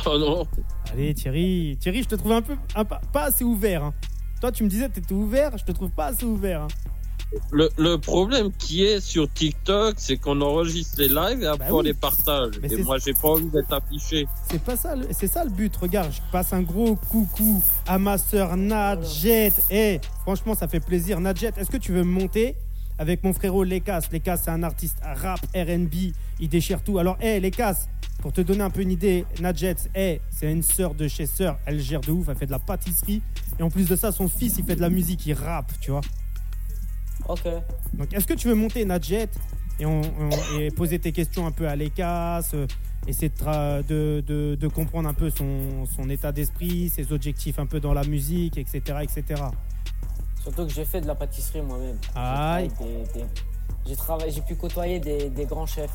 Oh non. Allez, Thierry. Thierry, je te trouve un peu. un pas- pas assez ouvert. hein. Toi, tu me disais que t'étais ouvert, je te trouve pas assez ouvert. Le, le problème qui est sur TikTok, c'est qu'on enregistre les lives et après Bah on les partage. Mais et moi, j'ai pas envie d'être affiché. C'est pas ça, le- c'est ça le but. Regarde, je passe un gros coucou à ma sœur Nadjet. Eh, franchement, ça fait plaisir. Nadjet, est-ce que tu veux monter avec mon frérot Lekas? Lekas, c'est un artiste rap, R&B, il déchire tout. Alors, eh, Lekas, pour te donner un peu une idée, Nadjet, eh, c'est une sœur de chez sœur. Elle gère de ouf, elle fait de la pâtisserie. Et en plus de ça, son fils, il fait de la musique, il rappe, tu vois. Ok. Donc, est-ce que tu veux monter Nadjet et, on, on- et poser tes questions un peu à l'ECAS, euh, essayer de, tra- de, de- de comprendre un peu son, son état d'esprit, ses objectifs un peu dans la musique, etc. etc. Surtout que j'ai fait de la pâtisserie moi-même. J'ai Aïe. travaillé J'ai travaillé, j'ai pu côtoyer des, des grands chefs.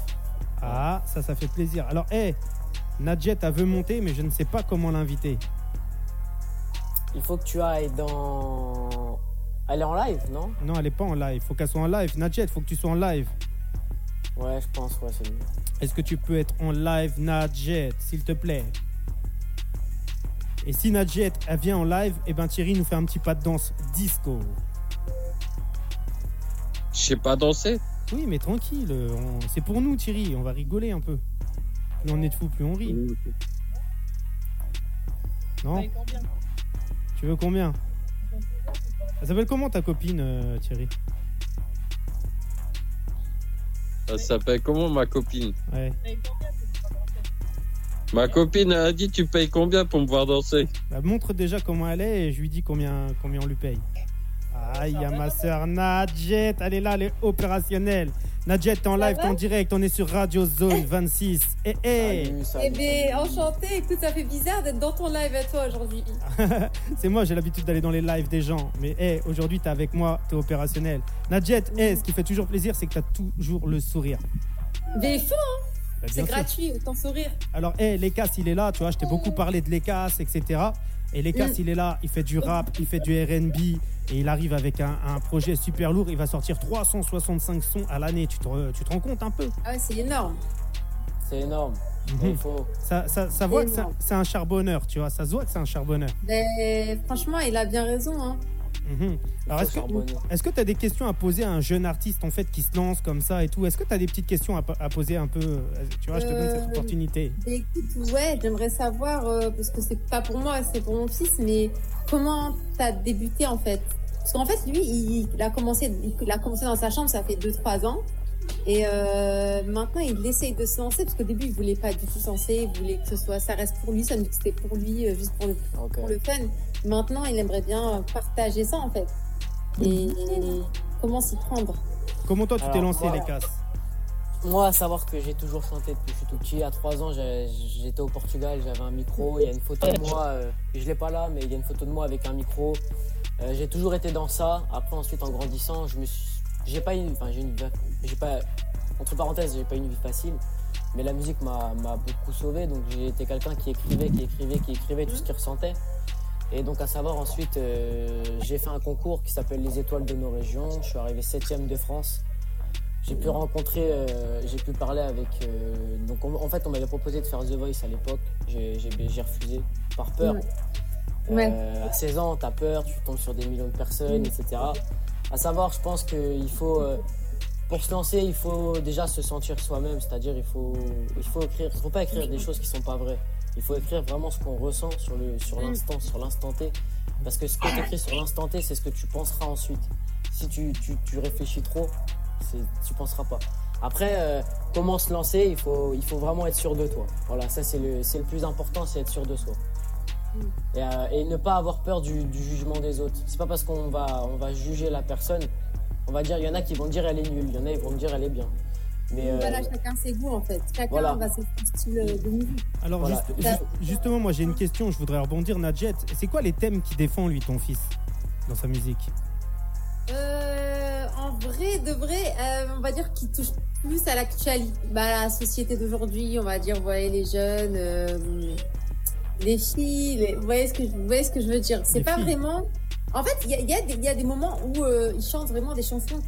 Ah, ça, ça fait plaisir. Alors, hé, Nadjet, elle veut monter, mais je ne sais pas comment l'inviter. Il faut que tu ailles dans. Elle est en live, non? Non, elle est pas en live. Faut qu'elle soit en live. Nadjet, faut que tu sois en live. Ouais, je pense, ouais, c'est mieux. Est-ce que tu peux être en live, Nadjet, s'il te plaît? Et si Nadjet, elle vient en live, eh ben Thierry nous fait un petit pas de danse disco. Je sais pas danser. Oui, mais tranquille. on- C'est pour nous, Thierry. On va rigoler un peu. Plus on est de fous, plus on rit. Non? Tu veux combien? Elle s'appelle comment ta copine, euh, Thierry? Ça s'appelle comment ma copine? Ouais. Ma copine elle a dit tu payes combien pour me voir danser? Bah, montre déjà comment elle est et je lui dis combien, combien on lui paye. Ah, il y a ma soeur Nadjet. Elle est là, elle est opérationnelle. Nadjet, t'es en live, t'es en direct. On est sur Radio Zone 26. Eh, eh Eh bien, enchanté. Écoute, ça fait bizarre d'être dans ton live à toi aujourd'hui. C'est moi, j'ai l'habitude d'aller dans les lives des gens. Mais hey, aujourd'hui, t'es avec moi, t'es opérationnel. Nadjet, hey, ce qui fait toujours plaisir, c'est que t'as toujours le sourire. Mais il faut, hein. Bah, c'est gratuit, autant sourire. Alors, hey, Lekas, il est là, tu vois, je t'ai beaucoup parlé de Lekas, etc. Et Lekas, Mm. il est là, il fait du rap, il fait du RB, et il arrive avec un, un projet super lourd. Il va sortir 365 sons à l'année. Tu te, tu te rends compte un peu? Ah ouais, c'est énorme. C'est énorme. Mhm. Il faut. Ça, ça, ça voit que c'est un- Énorme. c'est un charbonneur, tu vois, ça se voit que c'est un charbonneur. Mais franchement, il a bien raison. Hein. Mhm. Alors, est-ce que, tu as des questions à poser à un jeune artiste en fait qui se lance comme ça et tout? Est-ce que tu as des petites questions à, po- à poser un peu euh, Tu vois, je te donne cette Euh, opportunité. Mais écoute, ouais, j'aimerais savoir, euh, parce que c'est pas pour moi, c'est pour mon fils, mais comment t'as débuté en fait? Parce qu'en fait, lui, il, il a commencé, il a commencé dans sa chambre, ça fait 2-3 ans. Et euh, maintenant, il essaye de se lancer, parce qu'au début, il voulait pas du tout se lancer, il voulait que ce soit, ça reste pour lui, ça c'était pour lui, euh, juste pour le, Ok. pour le fun. Maintenant, il aimerait bien partager ça en fait. Et comment s'y prendre Comment toi tu t'es lancé voilà. les casses Moi, à savoir que j'ai toujours chanté depuis que je suis tout petit. À 3 ans, j'étais au Portugal, j'avais un micro. Il y a une photo de moi, euh, je l'ai pas là, mais il y a une photo de moi avec un micro. Euh, j'ai toujours été dans ça. Après, ensuite, en grandissant, je me suis, j'ai pas eu, enfin, j'ai une, j'ai pas, entre parenthèses, j'ai pas eu une vie facile. Mais la musique m'a m'a beaucoup sauvé. Donc, j'ai été quelqu'un qui écrivait, qui écrivait, qui écrivait tout ce qu'il ressentait. Et donc, à savoir, ensuite, euh, j'ai fait un concours qui s'appelle Les Étoiles de nos régions. Je suis arrivé septième de France. J'ai pu rencontrer, euh, j'ai pu parler avec. euh, donc on- en fait, on m'avait proposé de faire The Voice à l'époque. J'ai j'ai- j'ai refusé par peur. Ouais. Ouais. À 16 ans, t'as peur, tu tombes sur des millions de personnes, etc. À savoir, je pense qu'il faut, euh, pour se lancer, il faut déjà se sentir soi-même. C'est-à-dire, il faut, il faut écrire. Il faut pas écrire des choses qui sont pas vraies. Il faut écrire vraiment ce qu'on ressent sur le, sur l'instant, sur l'instant T. Parce que ce que tu écris sur l'instant T, c'est ce que tu penseras ensuite. Si tu, tu, tu réfléchis trop, tu penseras pas. Après, euh, comment se lancer il faut, il faut vraiment être sûr de toi. Voilà, ça c'est le, c'est le plus important, c'est être sûr de soi. Et, euh, et ne pas avoir peur du, du jugement des autres. C'est pas parce qu'on va, on va juger la personne, on va dire, il y en a qui vont dire elle est nulle, il y en a qui vont dire elle est bien. Mais euh, Voilà, chacun ses goûts en fait. Chacun Voilà. va ses styles euh, de musique. Alors Voilà. juste- justement, moi j'ai une question, je voudrais rebondir, Nadjet. C'est quoi les thèmes qui défend lui ton fils dans sa musique? Euh, en vrai, de vrai, euh, on va dire qu'il touche plus à l'actualité, bah, à la société d'aujourd'hui. On va dire, vous voyez, les jeunes, euh, les filles. les- Vous voyez ce que je, vous voyez ce que je veux dire C'est pas filles. vraiment. En fait, il y a, y, a y a des moments où euh, il chante vraiment des chansons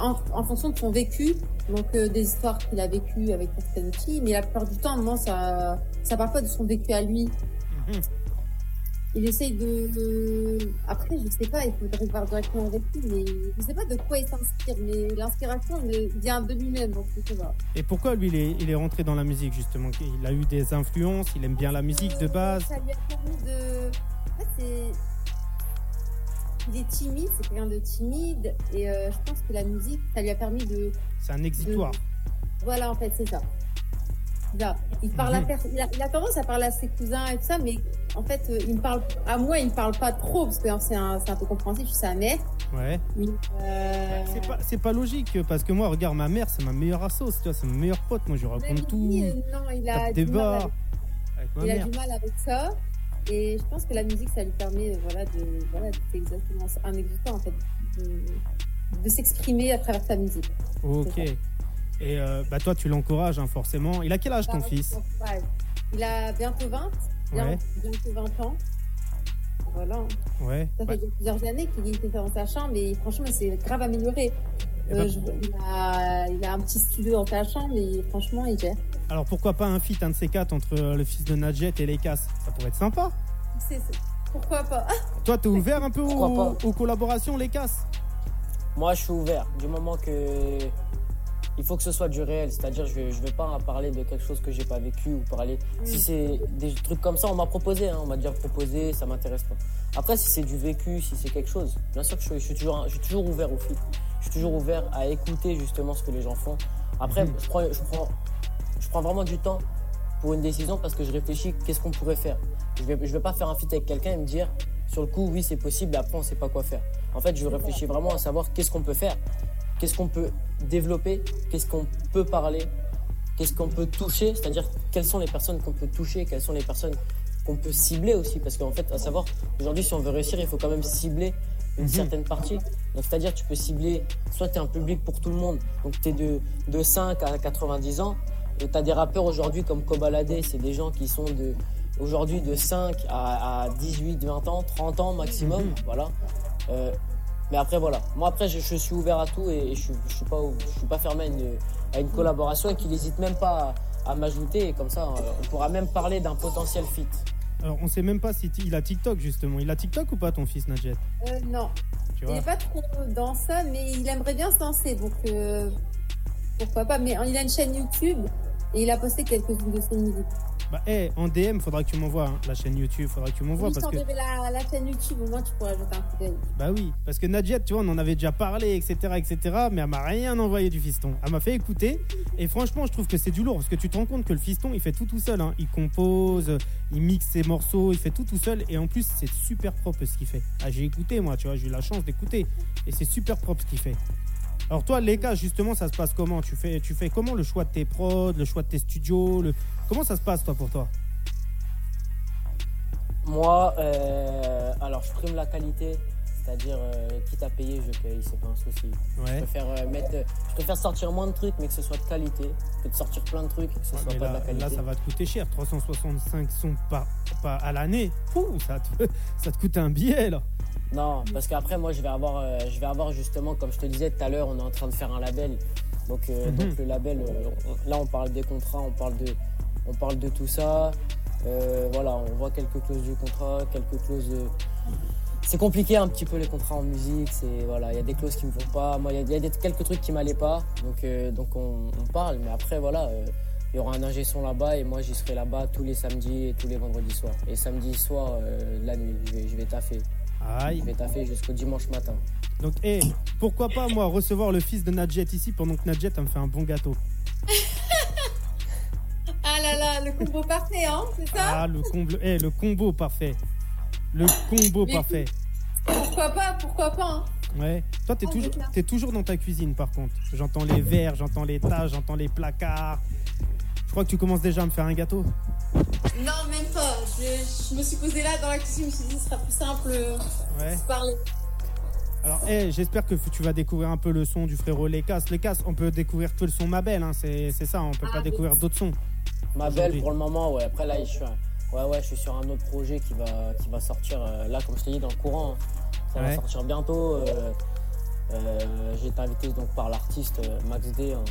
en, en fonction de son vécu, donc euh, des histoires qu'il a vécues avec certaines filles. Mais la plupart du temps, non, ça, ça parle pas de son vécu à lui. Il essaye de, de- Après, je sais pas, il faudrait voir directement avec lui, mais je sais pas de quoi il s'inspire, mais l'inspiration il vient de lui-même, donc je sais pas. Et pourquoi lui il est, il est rentré dans la musique justement? Il a eu des influences, il aime bien la musique de base. Ça lui a permis de. En fait, c'est. Il est timide, c'est quelqu'un de timide, et euh, je pense que la musique, ça lui a permis de. C'est un exitoire. Voilà, en fait, c'est ça. Il, parle à Mhm. il, a, il a tendance à parler à ses cousins et tout ça, mais en fait, euh, il me parle, à moi, il me parle pas trop, parce que c'est un, c'est un peu compréhensif, je suis sa mère. Ouais. Euh, C'est pas, c'est pas logique parce que moi, regarde, ma mère, c'est ma meilleure tu vois, c'est mon meilleur pote. Moi, je mais raconte tout. lui, euh, non, il a du mal avec- avec ma il a mère. du mal avec ça. Et je pense que la musique, ça lui permet, voilà, de, voilà, c'est exactement un exutoire, en fait, de, de s'exprimer à travers sa musique. Ok. Et euh, bah toi, tu l'encourages hein, forcément. Il a quel âge ton Bah, fils. Il a bientôt 20, bien- Ouais. bientôt 20 ans. Voilà. Ouais. Ça Bah, fait plusieurs années qu'il était dans sa chambre et franchement, il s'est grave amélioré. Eh Euh, ben- je- il, a, il a un petit studio dans sa chambre et franchement, il gère. alors pourquoi pas un feat, un de ces quatre, entre euh, le fils de Nadjet et les Casses? Ça pourrait être sympa. C'est- c'est- Pourquoi pas? Toi, t'es ouvert un peu aux, aux collaborations, les Casses? Moi, je suis ouvert. Du moment que il faut que ce soit du réel, c'est-à-dire je je vais pas parler de quelque chose que j'ai pas vécu ou parler. Si c'est des trucs comme ça, on m'a proposé, hein, on m'a déjà proposé, ça m'intéresse pas. Après, si c'est du vécu, si c'est quelque chose, bien sûr que je, suis- je suis toujours, je suis toujours ouvert au feat. Je suis toujours ouvert à écouter justement ce que les gens font. Après, Mhm. je prends, je prends, je prends vraiment du temps pour une décision parce que je réfléchis qu'est-ce qu'on pourrait faire? Je vais, je vais pas faire un feat avec quelqu'un et me dire sur le coup oui c'est possible et après on sait pas quoi faire. En fait je réfléchis vraiment à savoir qu'est-ce qu'on peut faire, qu'est-ce qu'on peut développer, qu'est-ce qu'on peut parler, qu'est-ce qu'on peut toucher, c'est-à-dire quelles sont les personnes qu'on peut toucher, quelles sont les personnes qu'on peut cibler aussi parce qu'en fait à savoir aujourd'hui si on veut réussir il faut quand même cibler une Mhm. certaine partie. Donc c'est-à-dire tu peux cibler soit tu es un public pour tout le monde, donc tu es de, de 5 à 90 ans et tu as des rappeurs aujourd'hui comme Kobalade, c'est des gens qui sont de aujourd'hui de 5 à, à 18, 20 ans, 30 ans maximum, Mhm. voilà. Euh, mais après voilà, moi après je, je suis ouvert à tout et, je, suis- je suis pas je suis pas fermé à une, à une collaboration et qu'il n'hésite même pas à, à m'ajouter et comme ça euh, on pourra même parler d'un potentiel fit. Alors, on sait même pas si il a TikTok, justement. Il a TikTok ou pas, ton fils, Nadjet Euh, non, Tu il vois est pas trop dans ça, mais il aimerait bien se lancer, donc euh, pourquoi pas. Mais il a une chaîne YouTube et il a posté quelques-unes de ses musiques. Bah, hey, en DM, faudra que tu m'envoies hein, la chaîne YouTube, faudra que tu m'envoies parce que. la, la chaîne YouTube, au moins tu pourrais jeter un coup d'œil. Bah oui, parce que Nadjet, tu vois, on en avait déjà parlé, etc., etc., mais elle m'a rien envoyé du fiston. Elle m'a fait écouter, et franchement, je trouve que c'est du lourd, parce que tu te rends compte que le fiston, il fait tout tout seul. hein. Il compose, il mixe ses morceaux, il fait tout tout seul, et en plus, c'est super propre ce qu'il fait. Ah, j'ai écouté, moi, tu vois, j'ai eu la chance d'écouter, et c'est super propre ce qu'il fait. Alors toi, les cas, justement, ça se passe comment? Tu fais, tu fais comment le choix de tes prods, le choix de tes studios le... Comment ça se passe, toi, pour toi? Moi, euh, alors je prime la qualité, c'est-à-dire euh, quitte à payer, je paye, c'est pas un souci. Je Ouais. préfère euh, mettre, je préfère sortir moins de trucs, mais que ce soit de qualité, que de sortir plein de trucs, et que ce Ouais, soit pas de la qualité. là, ça va te coûter cher. 365 sons par, par- à l'année. Pouh, Ça te, ça te coûte un billet, là. Non, parce qu'après, moi, je vais avoir, euh, je vais avoir justement, comme je te disais tout à l'heure, on est en train de faire un label. Donc, euh, Mhm. donc le label, euh, on- là, on parle des contrats, on parle de, on parle de tout ça. Voilà, on voit quelques clauses du contrat, quelques clauses. de- C'est compliqué un petit peu les contrats en musique. C'est voilà, il y a des clauses qui me vont pas. Moi, il y a, il y a des- quelques trucs qui m'allaient pas. Donc, donc on, on parle. Mais après, voilà. il y aura un ingé son là-bas et moi j'y serai là-bas tous les samedis et tous les vendredis soirs. Et samedi soir, euh, la nuit, je vais, je vais taffer. Aïe. Je vais taffer jusqu'au dimanche matin. Donc, hé, pourquoi pas, moi, recevoir le fils de Nadjet ici pendant que Nadjet elle me fait un bon gâteau Ah là là, le combo parfait, hein, c'est ça? Ah, le, comble, eh, le combo parfait. Le combo Mais- parfait. Pourquoi pas, pourquoi pas hein? Ouais. Toi, t'es Ah, toujours, t'es toujours dans ta cuisine, par contre. J'entends les verres, j'entends les tasses, j'entends les placards. Je crois que tu commences déjà à me faire un gâteau. Non, même pas. Je, je me suis posée là dans la cuisine, je me suis dit, ce sera plus simple euh, Ouais. de parler. Alors, eh, j'espère que tu vas découvrir un peu le son du frérot Lekas. Lekas, on peut découvrir que le son Mabel, hein, c'est c'est ça, on peut Ah, pas oui. découvrir d'autres sons. Ma Aujourd'hui. belle pour le moment, ouais. Après là, je suis, ouais, ouais, je suis sur un autre projet qui va, qui va sortir euh, là, comme je t'ai dit, dans le courant. hein. Ça Ouais. va sortir bientôt. euh, euh, J'ai été invité donc par l'artiste Max D hein,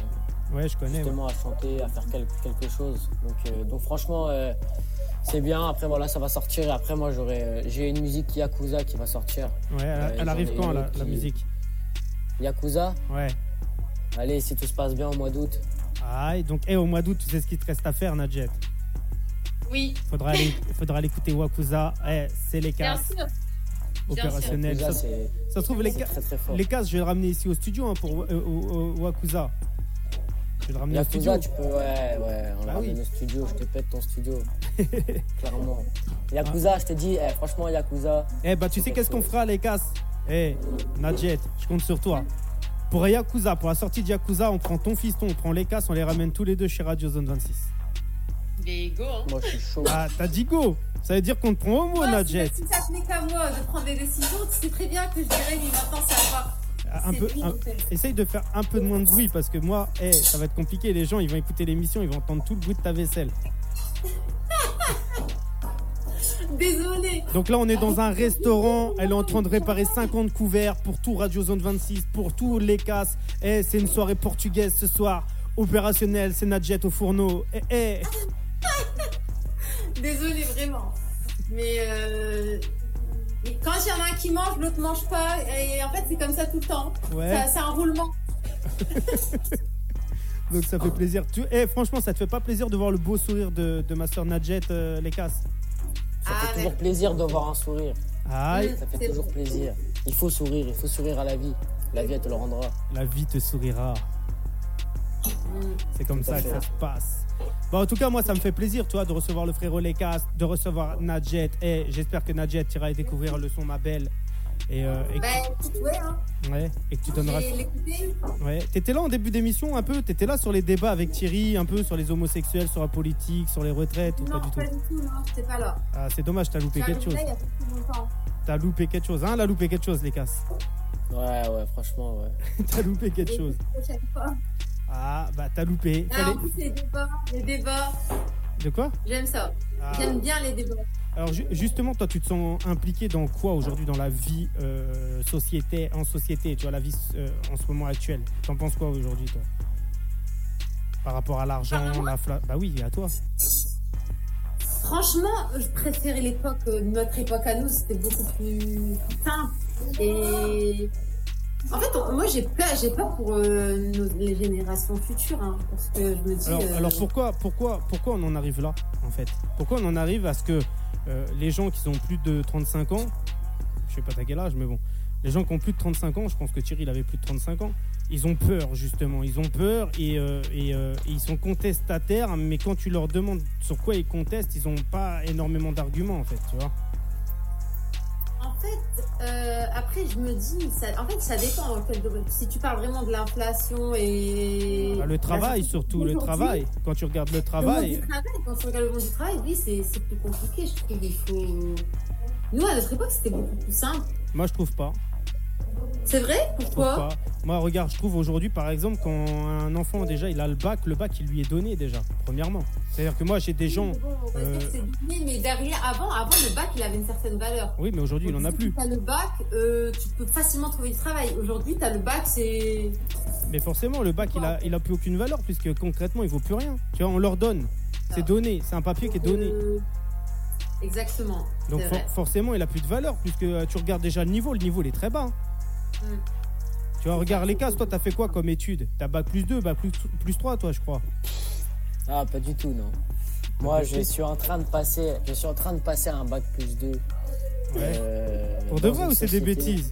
Ouais, je connais. ouais. justement à chanter, à faire quel- quelque chose. Donc, euh, donc franchement, euh, c'est bien. Après voilà, ça va sortir. Et après moi, j'aurai, euh, j'ai une musique Yakuza qui va sortir. Ouais, elle, Ouais, arrive quand, la, musique? Yakuza? Ouais. Allez, si tout se passe bien au mois d'août. Aïe, donc, eh, au mois d'août, tu sais ce qu'il te reste à faire, Nadjet. Oui, Faudra aller, faudra aller écouter Wakuza. Eh, c'est les bien casses sûr. opérationnels. Yakuza, Ça, se trouve, les, ca- très très fort. les casses, je vais le ramener ici au studio hein, pour euh, au- au- Wakuza. Je vais le ramener au studio. Yakuza, tu peux, ouais, ouais, on Bah oui. ramené au studio, je te pète ton studio. Clairement. Yakuza, je te dis, eh, franchement, Yakuza, Eh bah tu sais qu'est-ce qu'on fera les casses Eh Nadjet, je compte sur toi. Pour Yakuza, pour la sortie de Yakuza, on prend ton fiston, on prend les casses, on les ramène tous les deux chez Radio Zone 26. Mais go, hein. moi je suis chaud. Ah t'as dit go Ça veut dire qu'on te prend au mot Nadjet. si, si ça tenait qu'à moi de prendre des décisions, tu sais très bien que je dirais, mais maintenant ça va. Un peu, un- essaye de faire un peu de moins de bruit parce que moi, eh, ça va être compliqué. Les gens, ils vont écouter l'émission, ils vont entendre tout le bruit de ta vaisselle. Désolée. Donc là, on est dans un restaurant. Elle est en train de réparer 50 couverts pour tout Radio Zone 26, pour tous les casses. Eh, c'est une soirée portugaise ce soir. Opérationnel, c'est Nadjet au fourneau. Eh, eh. Désolée, vraiment. Mais, euh, mais quand il y en a un qui mange, l'autre mange pas. Et en fait, c'est comme ça tout le temps. Ouais. C'est un roulement. Donc ça fait plaisir. Tu... Eh, franchement, ça te fait pas plaisir de voir le beau sourire de, de ma soeur Nadjet, euh, les casses? Ça Ah, fait mais- toujours plaisir de voir un sourire. Aïe, Ça fait toujours plaisir. Il faut sourire, il faut sourire à la vie. La vie, elle te le rendra. la vie te sourira. C'est comme Tout ça que fait. ça se passe. Bon, en tout cas, moi, ça me fait plaisir, toi, de recevoir le frérot Lekas, de recevoir Nadjet. Et j'espère que Nadjet ira découvrir le son Ma Belle. Et, euh, et, que, Bah, ouais, hein. ouais, et que tu donneras. Ouais. T'étais là en début d'émission un peu? T'étais là sur les débats avec Thierry, un peu sur les homosexuels, sur la politique, sur les retraites ou Non, pas du tout pas du tout, non, j'étais pas là. Ah, c'est dommage, t'as loupé quelque chose. T'as loupé quelque chose, hein? Elle a loupé quelque chose, les casses. Ouais, ouais, franchement, ouais. t'as loupé quelque chose. Ah, bah t'as loupé. Ah, en plus, les débats, les débats, De quoi? J'aime ça. Ah. J'aime bien les débats. Alors ju- justement, toi, tu te sens impliqué dans quoi aujourd'hui dans la vie euh, société, en société, tu vois, la vie euh, en ce moment actuelle? T'en penses quoi aujourd'hui, toi? Par rapport à l'argent, la fla... Bah oui, à toi. Franchement, je préférais l'époque, euh, notre époque à nous, c'était beaucoup plus simple. Et en fait, on- moi j'ai peur, j'ai peur pour euh, nos- les générations futures, hein, parce que je me dis. Alors, euh, alors pourquoi, pourquoi, pourquoi on en arrive là, en fait? Pourquoi on en arrive à ce que euh, les gens qui ont plus de 35 ans, je sais pas à quel âge, mais bon, les gens qui ont plus de 35 ans, je pense que Thierry il avait plus de 35 ans, ils ont peur justement, ils ont peur et, et, et ils sont contestataires, mais quand tu leur demandes sur quoi ils contestent, ils ont pas énormément d'arguments en fait, tu vois. En fait, euh, après, je me dis, ça, en fait, ça dépend dans quel domaine. Si tu parles vraiment de l'inflation et. Ah, le travail surtout, le travail. Quand tu regardes le Le travail, du travail, quand tu regardes le monde du travail, oui, c'est c'est plus compliqué, je trouve. Il faut. Nous, à notre époque, c'était beaucoup plus simple. moi je trouve pas. C'est vrai? Pourquoi? Moi, regarde, je trouve aujourd'hui, par exemple, quand un enfant déjà il a le bac, le bac il lui est donné déjà, premièrement. C'est-à-dire que moi j'ai des gens. Euh, donné, mais derrière, avant, avant, le bac, il avait une certaine valeur. Oui, mais aujourd'hui il en a Si plus. tu as le bac, euh, tu peux facilement trouver du travail. Aujourd'hui, tu as le bac, c'est. Mais forcément, le bac il a, il a plus aucune valeur puisque concrètement il vaut plus rien. Tu vois, on leur donne. C'est donné, c'est un papier qui est donné. Euh, Exactement. Donc c'est for- vrai. forcément il a plus de valeur puisque tu regardes déjà le niveau, le niveau il est très bas. Mm. Tu vois, regarde les cases, toi t'as fait quoi comme étude? T'as bac plus 2, bac plus, plus 3 toi je crois. Ah, pas du tout, non. Moi, je suis en train de passer, je suis en train de passer un bac plus 2. Ouais. euh, Pour de vrai ou c'est des bêtises?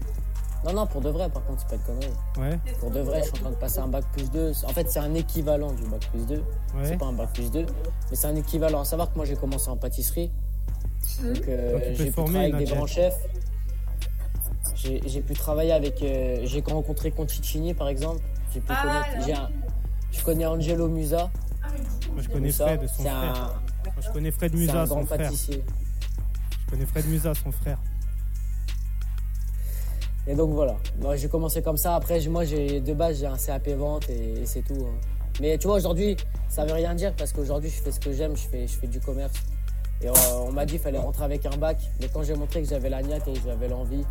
Non, non, pour de vrai, par contre, c'est pas de conneries. Ouais, Pour de vrai, je suis en train de passer un bac plus 2. En fait, c'est un équivalent du bac plus 2. ouais. C'est pas un bac plus 2, mais c'est un équivalent. À savoir que moi, j'ai commencé en pâtisserie. Donc, euh, Donc, tu peux j'ai pu travailler avec des grands chefs. J'ai pu travailler avec. euh, j'ai rencontré Conticini, par exemple. J'ai pu Ah, connaître. un- je connais Angelo Musa. Moi je connais Musa, Fred, son c'est frère. un, Moi, je connais Fred un Musa, grand son frère. pâtissier. Je connais Fred Musa, son frère. Et donc voilà, moi j'ai commencé comme ça. Après, moi j'ai de base j'ai un CAP vente et, et c'est tout. hein. Mais tu vois aujourd'hui, ça veut rien dire parce qu'aujourd'hui je fais ce que j'aime, je fais, je fais du commerce. Et euh, on m'a dit qu'il fallait rentrer avec un bac. Mais quand j'ai montré que j'avais la niaque et que j'avais l'envie,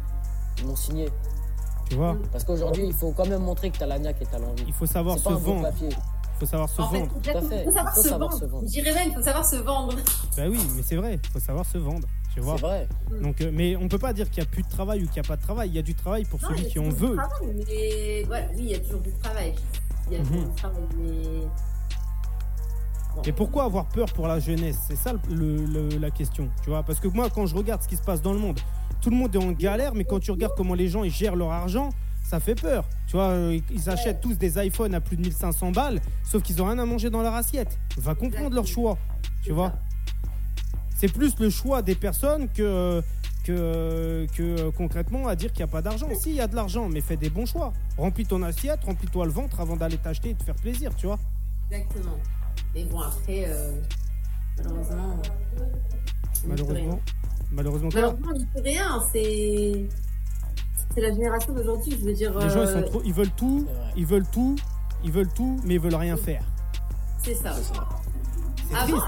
ils m'ont signé. Tu vois Parce qu'aujourd'hui, il faut quand même montrer que tu as la niaque et tu as l'envie. Il faut savoir se vendre. papier. Il faut savoir se En fait, vendre. Tout à fait. il faut savoir, Faut se, savoir vendre. se vendre. Je dirais même, il faut savoir se vendre. Bah oui, mais c'est vrai, il faut savoir se vendre. Tu vois C'est vrai. Donc, euh, mais on peut pas dire qu'il y a plus de travail ou qu'il n'y a pas de travail. Il y a du travail pour Non, celui il y a qui en toujours du veut. travail, mais ouais, oui, il y a toujours du travail. Il y a toujours Mhm. du travail, mais. Et pourquoi avoir peur pour la jeunesse? C'est ça le- le- la question, tu vois Parce que moi, quand je regarde ce qui se passe dans le monde, tout le monde est en galère, mais quand tu regardes comment les gens ils gèrent leur argent, ça fait peur. Tu vois, euh, ils achètent tous des iPhones à plus de 1500 balles, sauf qu'ils ont rien à manger dans leur assiette. Va comprendre leur choix, tu vois C'est plus le choix des personnes que que, que concrètement à dire qu'il n'y a pas d'argent. Si, il y a de l'argent, mais fais des bons choix. Remplis ton assiette, remplis-toi le ventre avant d'aller t'acheter et te faire plaisir, tu vois Exactement. Mais bon, après, euh, malheureusement. Malheureusement. Malheureusement, on n'y peut rien. C'est. C'est la génération d'aujourd'hui, je veux dire. Les gens, ils, sont euh, trop, ils veulent tout, ils veulent tout, ils veulent tout, mais ils veulent rien faire. C'est ça. Avant,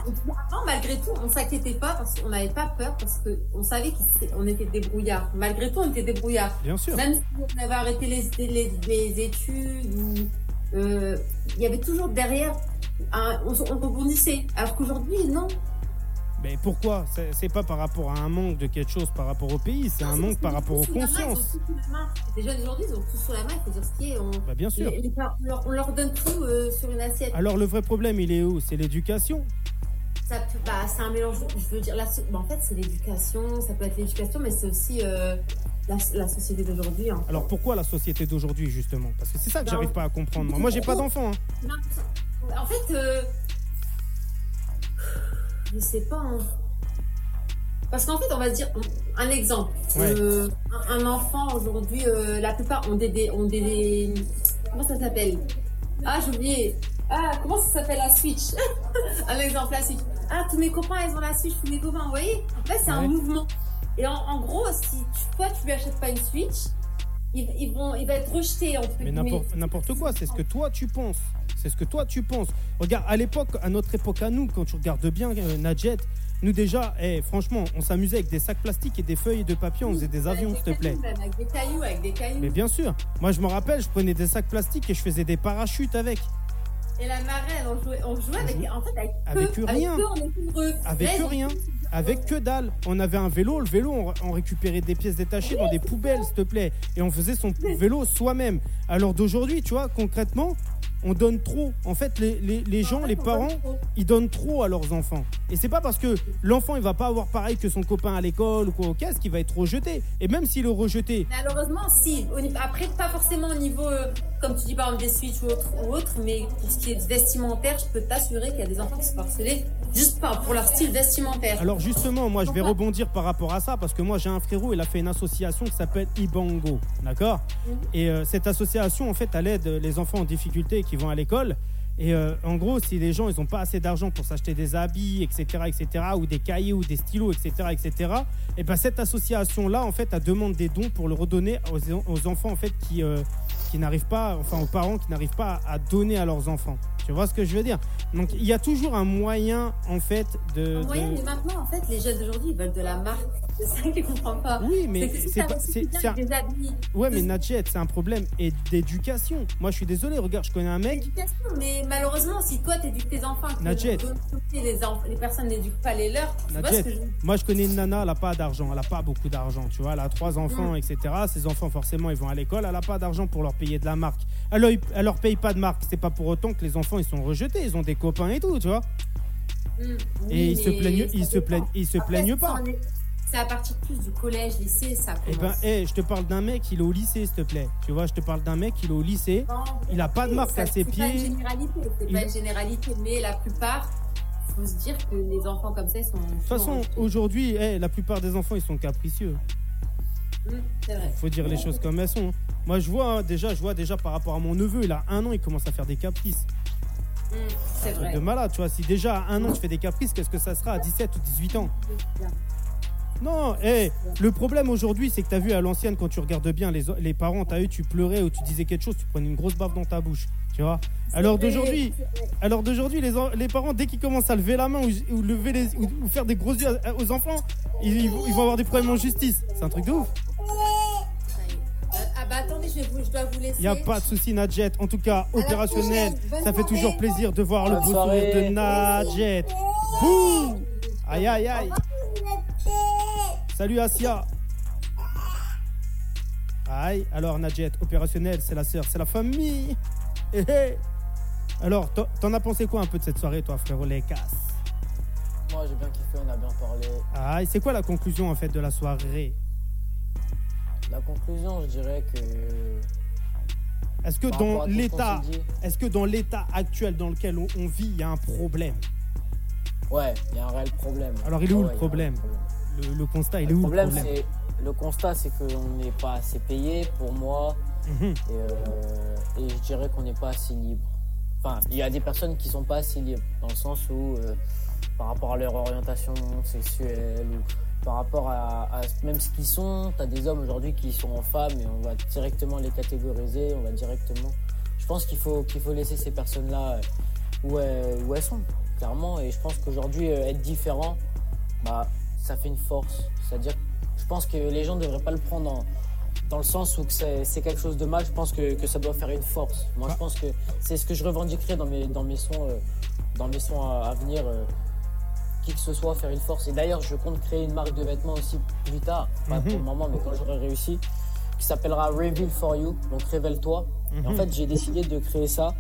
malgré tout, on s'inquiétait pas parce qu'on n'avait pas peur parce qu'on savait qu'on était débrouillards. Malgré tout, on était débrouillards. Bien sûr. Même si on avait arrêté les, les, les études, euh, il y avait toujours derrière, un, on, on rebondissait. Alors qu'aujourd'hui, non. Mais pourquoi? C'est c'est pas par rapport à un manque de quelque chose par rapport au pays, c'est un manque par rapport aux consciences. Les jeunes aujourd'hui, ils ont tout sous la main, il faut dire ce qui est. On, Bah, bien sûr. les- on, leur, on leur donne tout euh, sur une assiette. Alors le vrai problème, il est où? C'est l'éducation. Bah, c'est un mélange. Je veux dire, la, bah, en fait, c'est l'éducation. Ça peut être l'éducation, mais c'est aussi euh, la, la société d'aujourd'hui. hein. Alors pourquoi la société d'aujourd'hui justement? Parce que c'est ça que Non. j'arrive pas à comprendre. Moi, moi j'ai pas d'enfant. hein. En fait, euh, je sais pas. hein. Parce qu'en fait, on va se dire un exemple. Ouais. Euh, un, un enfant aujourd'hui, euh, la plupart ont des, des- ont des, des- comment ça s'appelle? Ah, j'ai oublié. Ah, comment ça s'appelle la Switch? Un exemple, la Switch. Ah, tous mes copains, ils ont la Switch, tous mes copains, vous voyez? En fait, c'est un mouvement. Et en, en gros, si tu, toi, tu lui achètes pas une Switch, ils vont, il va être rejeté entre Mais n'importe quoi, c'est ce que toi tu penses. C'est ce que toi tu penses. Regarde, à l'époque, à notre époque à nous, quand tu regardes bien euh, Nadjet, nous déjà, eh, franchement, on s'amusait avec des sacs plastiques et des feuilles de papier, on faisait des avions, s'il te plaît. Avec des cailloux, avec des cailloux. Mais bien sûr. Moi, je me rappelle, je prenais des sacs plastiques et je faisais des parachutes avec. et la marraine, on jouait, on jouait avec, en fait, avec, rien. Avec que rien. Avec que dalle. On avait un vélo, le vélo, on, on récupérait des pièces détachées dans des poubelles, s'il te plaît. Et on faisait son vélo soi-même. Alors d'aujourd'hui, tu vois, concrètement, on donne trop. En fait, les, les- les gens, En fait, les parents, donne ils donnent trop à leurs enfants. Et c'est pas parce que l'enfant, il va pas avoir pareil que son copain à l'école ou quoi au casque, qu'il va être rejeté. Et même s'il est rejeté, Malheureusement, si. Après, pas forcément au niveau, euh, comme tu dis, par exemple, des switches ou autre, ou autre, mais pour ce qui est vestimentaire, je peux t'assurer qu'il y a des enfants qui sont harcelés juste par, pour leur style vestimentaire. Alors justement, moi je vais rebondir par rapport à ça parce que moi j'ai un frérot, il a fait une association qui s'appelle Ibango, d'accord? Mhm. Et euh, cette association en fait, elle aide les enfants en difficulté qui vont à l'école. Et euh, en gros, si les gens ils ont pas assez d'argent pour s'acheter des habits, etc., etc., ou des cahiers ou des stylos, etc., etc., et ben cette association là en fait, elle demande des dons pour le redonner aux, aux enfants en fait qui euh, qui n'arrivent pas, enfin aux parents qui n'arrivent pas à donner à leurs enfants. Tu vois ce que je veux dire? Donc il y a toujours un moyen en fait de. En moyenne, de- mais maintenant, en fait, les jeunes d'aujourd'hui, ils veulent de la marque. C'est ça qu'ils comprennent pas. Oui, mais c'est pas. c'est- un- Ouais, mais Nadjet, c'est un problème et d'éducation. Moi, je suis désolé. Regarde, je connais un mec. mais malheureusement, si toi, t'éduques tes enfants, que les, enf- les personnes n'éduquent pas les leurs, ce que je moi, je connais une nana, elle a pas d'argent. Elle a pas beaucoup d'argent, tu vois. Elle a trois enfants, Mm. etc. Ses enfants, forcément, ils vont à l'école. Elle a pas d'argent pour leur payer de la marque. Elle leur, elle leur paye pas de marque. C'est pas pour autant que les enfants, ils sont rejetés. Ils ont des copains et tout, tu vois. Mm, Et ils se plaignent, ils se plaignent, ils se plaignent pas. C'est à partir plus du collège, lycée, ça Eh ben, commence. eh, je te parle d'un mec, il est au lycée, s'il te plaît. Tu vois, je te parle d'un mec, il est au lycée. Non, il a pas de marque ça, à ses C'est pas une pieds. généralité, c'est Il- pas une généralité, mais la plupart, faut se dire que les enfants comme ça ils sont. De toute façon, aujourd'hui, eh, la plupart des enfants, ils sont capricieux. c'est vrai. faut dire les choses comme elles sont. Moi, je vois déjà, je vois déjà par rapport à mon neveu, il a un an, il commence à faire des caprices. Mm, C'est vrai. de malade, tu vois. Si déjà à un an tu fais des caprices, qu'est-ce que ça sera à 17 ou 18 ans? Non, eh, le problème aujourd'hui, c'est que tu as vu à l'ancienne, quand tu regardes bien, les, les parents, tu as eu, tu pleurais ou tu disais quelque chose, tu prenais une grosse baffe dans ta bouche. Tu vois Alors d'aujourd'hui, alors d'aujourd'hui, les, les parents, dès qu'ils commencent à lever la main ou, ou lever les, ou, ou faire des gros yeux aux enfants, ils, ils vont avoir des problèmes en justice. C'est un truc de ouf. Euh, Ah bah attendez, je, vais vous- je dois vous laisser. Il n'y a pas de souci, Nadjet. En tout cas, opérationnel. Ça fait soirée. toujours plaisir de voir le beau sourire de. Nadjet. Bouh Aïe, aïe, aïe. Salut, Asia. Aïe, alors Nadjet, opérationnel, c'est la sœur, c'est la famille. Hé, hé. Alors, t'en- as pensé quoi un peu de cette soirée, toi, frérot Les Casses? Moi, j'ai bien kiffé, on a bien parlé. Aïe, c'est quoi la conclusion, en fait, de la soirée? La conclusion, je dirais que. Est-ce que dans l'état, est-ce que dans l'état actuel dans lequel on, on vit, il y a un problème? Ouais, il y a un réel problème. Alors, il est où Ah le ouais, problème. Le, le constat, il est où problème, le problème. Le constat, c'est qu'on n'est pas assez payé pour moi. Mhm. Et, euh, et je dirais qu'on n'est pas assez libre. Enfin, il y a des personnes qui sont pas assez libres, dans le sens où, euh, par rapport à leur orientation sexuelle, ou par rapport à, à même ce qu'ils sont, tu as des hommes aujourd'hui qui sont en femmes et on va directement les catégoriser, on va directement. Je pense qu'il faut, qu'il faut laisser ces personnes-là euh, où elles, où elles sont, clairement. Et je pense qu'aujourd'hui, être différent, bah, ça fait une force. C'est-à-dire, je pense que les gens ne devraient pas le prendre en, dans le sens où que c'est quelque chose de mal, je pense que, que ça doit faire une force. Moi, je pense que c'est ce que je revendiquerai dans mes, dans mes sons, euh, dans mes sons à, à venir. euh, qui que ce soit, faire une force. Et d'ailleurs, je compte créer une marque de vêtements aussi plus tard, pas pour le moment, mais quand j'aurai réussi, qui s'appellera Reveal for You, donc révèle-toi. Et en fait, j'ai décidé de créer ça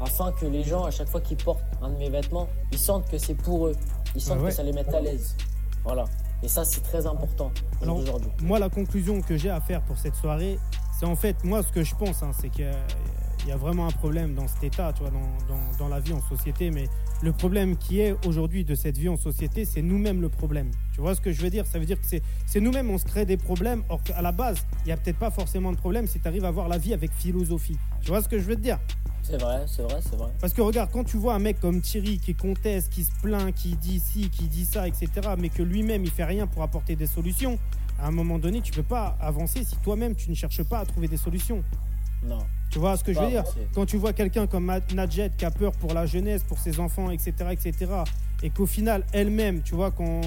afin que les gens, à chaque fois qu'ils portent un de mes vêtements, ils sentent que c'est pour eux. Ils sentent ouais. que ça les met à l'aise. Voilà. Et ça, c'est très important aujourd'hui. moi, la conclusion que j'ai à faire pour cette soirée, c'est en fait, moi, ce que je pense, hein, c'est a- il y a vraiment un problème dans cet état, tu vois, dans, dans- dans la vie en société. Mais le problème qui est aujourd'hui de cette vie en société, c'est nous-mêmes le problème. Tu vois ce que je veux dire? Ça veut dire que c'est nous-mêmes, on se crée des problèmes, or qu'à la base, il n'y a peut-être pas forcément de problème si tu arrives à voir la vie avec philosophie. Tu vois ce que je veux te dire? C'est vrai, c'est vrai, c'est vrai. Parce que regarde, quand tu vois un mec comme Thierry qui conteste, qui se plaint, qui dit ci, qui dit ça, etc., mais que lui-même il fait rien pour apporter des solutions, à un moment donné, tu peux pas avancer si toi-même tu ne cherches pas à trouver des solutions. Non. Tu vois ce que je veux dire. Quand tu vois quelqu'un comme Nadjet qui a peur pour la jeunesse, pour ses enfants, etc., etc., et qu'au final, elle-même, tu vois, quand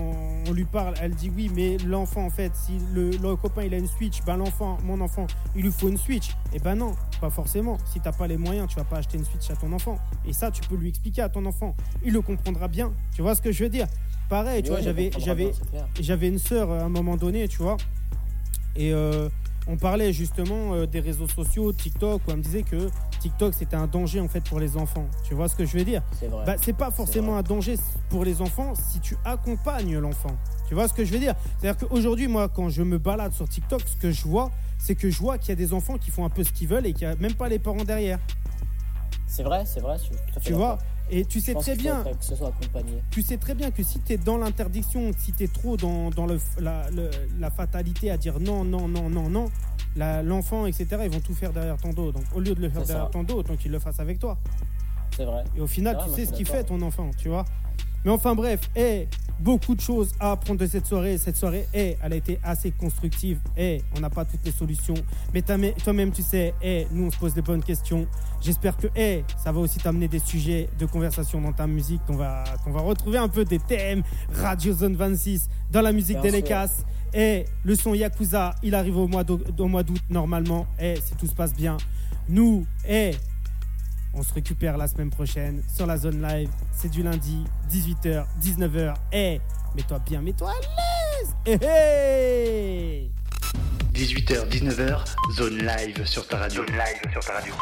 on lui parle, elle dit oui, mais l'enfant, en fait, si le, le copain il a une Switch, ben l'enfant, mon enfant, il lui faut une Switch. Et ben non, pas forcément. Si t'as pas les moyens, tu vas pas acheter une Switch à ton enfant. Et ça, tu peux lui expliquer à ton enfant. Il le comprendra bien. Tu vois ce que je veux dire Pareil, tu Ouais, vois, j'avais, j'avais, j'avais une sœur euh, à un moment donné, tu vois, et euh, on parlait justement euh, des réseaux sociaux, TikTok, où elle me disait que TikTok c'était un danger en fait pour les enfants. Tu vois ce que je veux dire? C'est vrai. bah, c'est pas forcément un danger pour les enfants si tu accompagnes l'enfant. Tu vois ce que je veux dire? C'est-à-dire qu'aujourd'hui, moi, quand je me balade sur TikTok, ce que je vois, c'est que je vois qu'il y a des enfants qui font un peu ce qu'ils veulent et qu'il n'y a même pas les parents derrière. C'est vrai, c'est vrai. je suis tout à fait Tu vois? Et tu sais très bien, que ce soit accompagné. tu sais très bien que si tu es dans l'interdiction, si tu es trop dans, dans le, la, le- la fatalité à dire non, non, non, non, non, l'enfant, etc., ils vont tout faire derrière ton dos. Donc au lieu de le faire ça. derrière ton dos, autant qu'ils le fassent avec toi. C'est vrai. Et au final, tu sais ce qu'il fait ton enfant, tu vois. Mais enfin bref, et beaucoup de choses à apprendre de cette soirée. Cette soirée, eh, elle a été assez constructive. Et on n'a pas toutes les solutions. Mais toi-même, tu sais, eh, nous, on se pose des bonnes questions. J'espère que eh, ça va aussi t'amener des sujets de conversation dans ta musique, qu'on va, qu'on va retrouver un peu des thèmes Radio Zone 26 dans la musique des sûr. Lécas. Et le son Yakuza, il arrive au mois d'août normalement. Et si tout se passe bien, nous, eh, on se récupère la semaine prochaine sur la zone live. C'est du lundi, 18h, 19h. Eh, mets-toi bien, mets-toi à l'aise. Eh, eh 18h, 19h, zone live sur ta radio. Zone live sur ta radio.